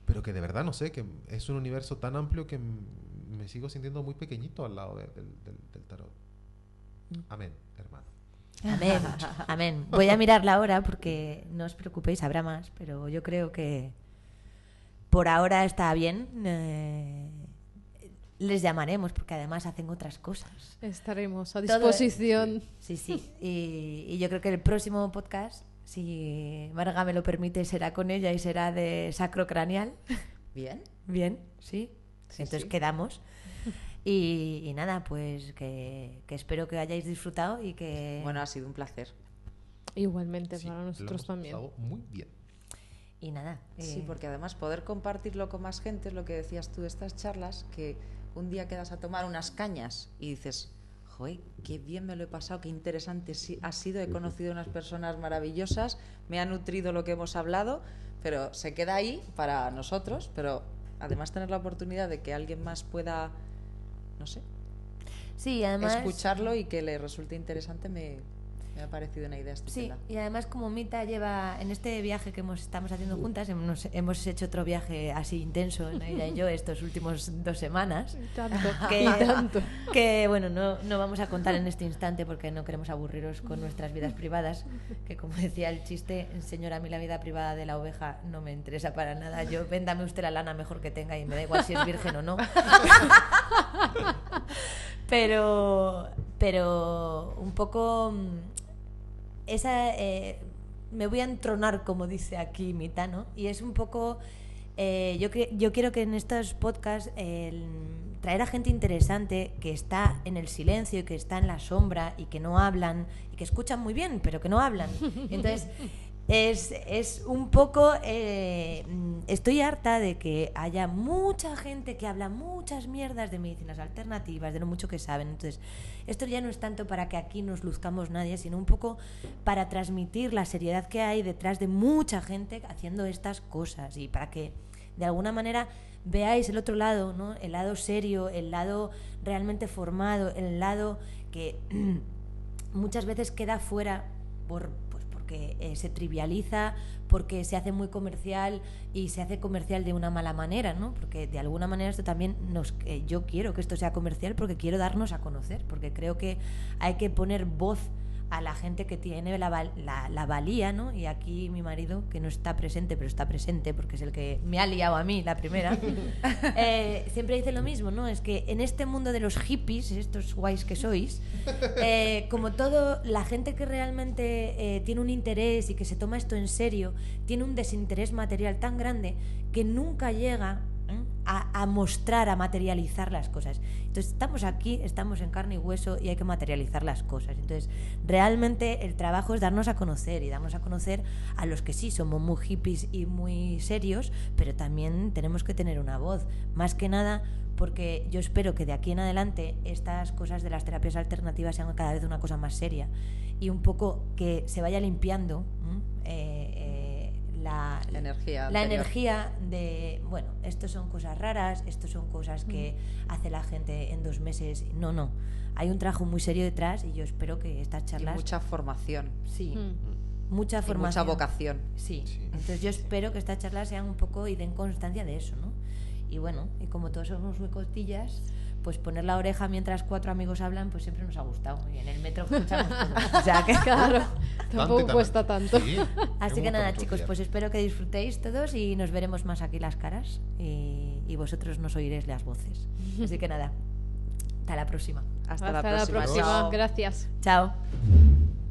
Pero que de verdad no sé, que es un universo tan amplio que me sigo sintiendo muy pequeñito al lado de- del, del- del tarot. Amén, hermano. Amén, amén. Voy a mirar la hora porque no os preocupéis, habrá más, pero yo creo que por ahora está bien. eh, les llamaremos porque además hacen otras cosas. Estaremos a Todo- disposición. Sí, sí. Y, y yo creo que el próximo podcast, si Marga me lo permite, será con ella y será de sacrocraneal. Bien. Bien, sí. Sí, Entonces sí. quedamos. Y, y nada, pues que, que espero que hayáis disfrutado y que... Bueno, ha sido un placer. Igualmente Sí, para lo nosotros hemos también. muy bien. y nada. Sí, eh, porque además poder compartirlo con más gente es lo que decías tú de estas charlas, que un día quedas a tomar unas cañas y dices, joder, qué bien me lo he pasado, qué interesante ha sido, he conocido unas personas maravillosas, me ha nutrido lo que hemos hablado, pero se queda ahí para nosotros, pero además tener la oportunidad de que alguien más pueda, no sé, Sí, además... escucharlo y que le resulte interesante me, me ha parecido una idea Sí, estupenda. y además como Mita lleva en este viaje que hemos, estamos haciendo juntas, hemos, hemos hecho otro viaje así intenso, ¿no? ella y yo, estos últimos dos semanas, Y tanto, que, y tanto. que bueno, no, no vamos a contar en este instante porque no queremos aburriros con nuestras vidas privadas, que como decía el chiste, señora, a mí la vida privada de la oveja no me interesa para nada, yo véndame usted la lana mejor que tenga y me da igual si es virgen o no. pero, pero un poco mm, esa eh, me voy a entronar como dice aquí Mita, ¿no? Y es un poco eh, yo yo quiero que en estos podcasts el traer a gente interesante que está en el silencio y que está en la sombra y que no hablan y que escuchan muy bien pero que no hablan entonces es, es un poco eh, mm, estoy harta de que haya mucha gente que habla muchas mierdas de medicinas alternativas de lo mucho que saben entonces esto ya no es tanto para que aquí nos luzcamos nadie sino un poco para transmitir la seriedad que hay detrás de mucha gente haciendo estas cosas y para que de alguna manera veáis el otro lado, ¿no? El lado serio, el lado realmente formado, el lado que muchas veces queda fuera por, eh, se trivializa, porque se hace muy comercial y se hace comercial de una mala manera, ¿no? Porque de alguna manera esto también nos, eh, yo quiero que esto sea comercial porque quiero darnos a conocer, porque creo que hay que poner voz a la gente que tiene la, la, la valía, ¿no? Y aquí mi marido, que no está presente, pero está presente porque es el que me ha liado a mí la primera, eh, siempre dice lo mismo, ¿no? Es que en este mundo de los hippies, estos guays que sois, eh, como todo, la gente que realmente eh, tiene un interés y que se toma esto en serio, tiene un desinterés material tan grande que nunca llega. A, mostrar, a materializar las cosas. Entonces estamos aquí, estamos en carne y hueso y hay que materializar las cosas. Entonces realmente el trabajo es darnos a conocer y darnos a conocer a los que sí somos muy hippies y muy serios, pero también tenemos que tener una voz. Más que nada porque yo espero que de aquí en adelante estas cosas de las terapias alternativas sean cada vez una cosa más seria y un poco que se vaya limpiando la, La energía la anterior. energía de, bueno, esto son cosas raras, esto son cosas que hace la gente en dos meses. No, no. Hay un trabajo muy serio detrás y yo espero que estas Y charlas... mucha formación. Sí, Mm. mucha Y formación. mucha vocación. Sí. Sí. Entonces yo espero que estas charlas sean un poco y den constancia de eso, ¿no? Y bueno, y como todos somos muy costillas, pues poner la oreja mientras cuatro amigos hablan, pues siempre nos ha gustado. Y en el metro escuchamos todo. O sea que Claro, tampoco tanto. cuesta tanto. Sí, Así que nada, chicos, pues espero que disfrutéis todos y nos veremos más aquí las caras y, y vosotros nos oiréis las voces. Así que nada, hasta la próxima. Hasta, Hasta la próxima. próxima. Chao. Gracias. Chao.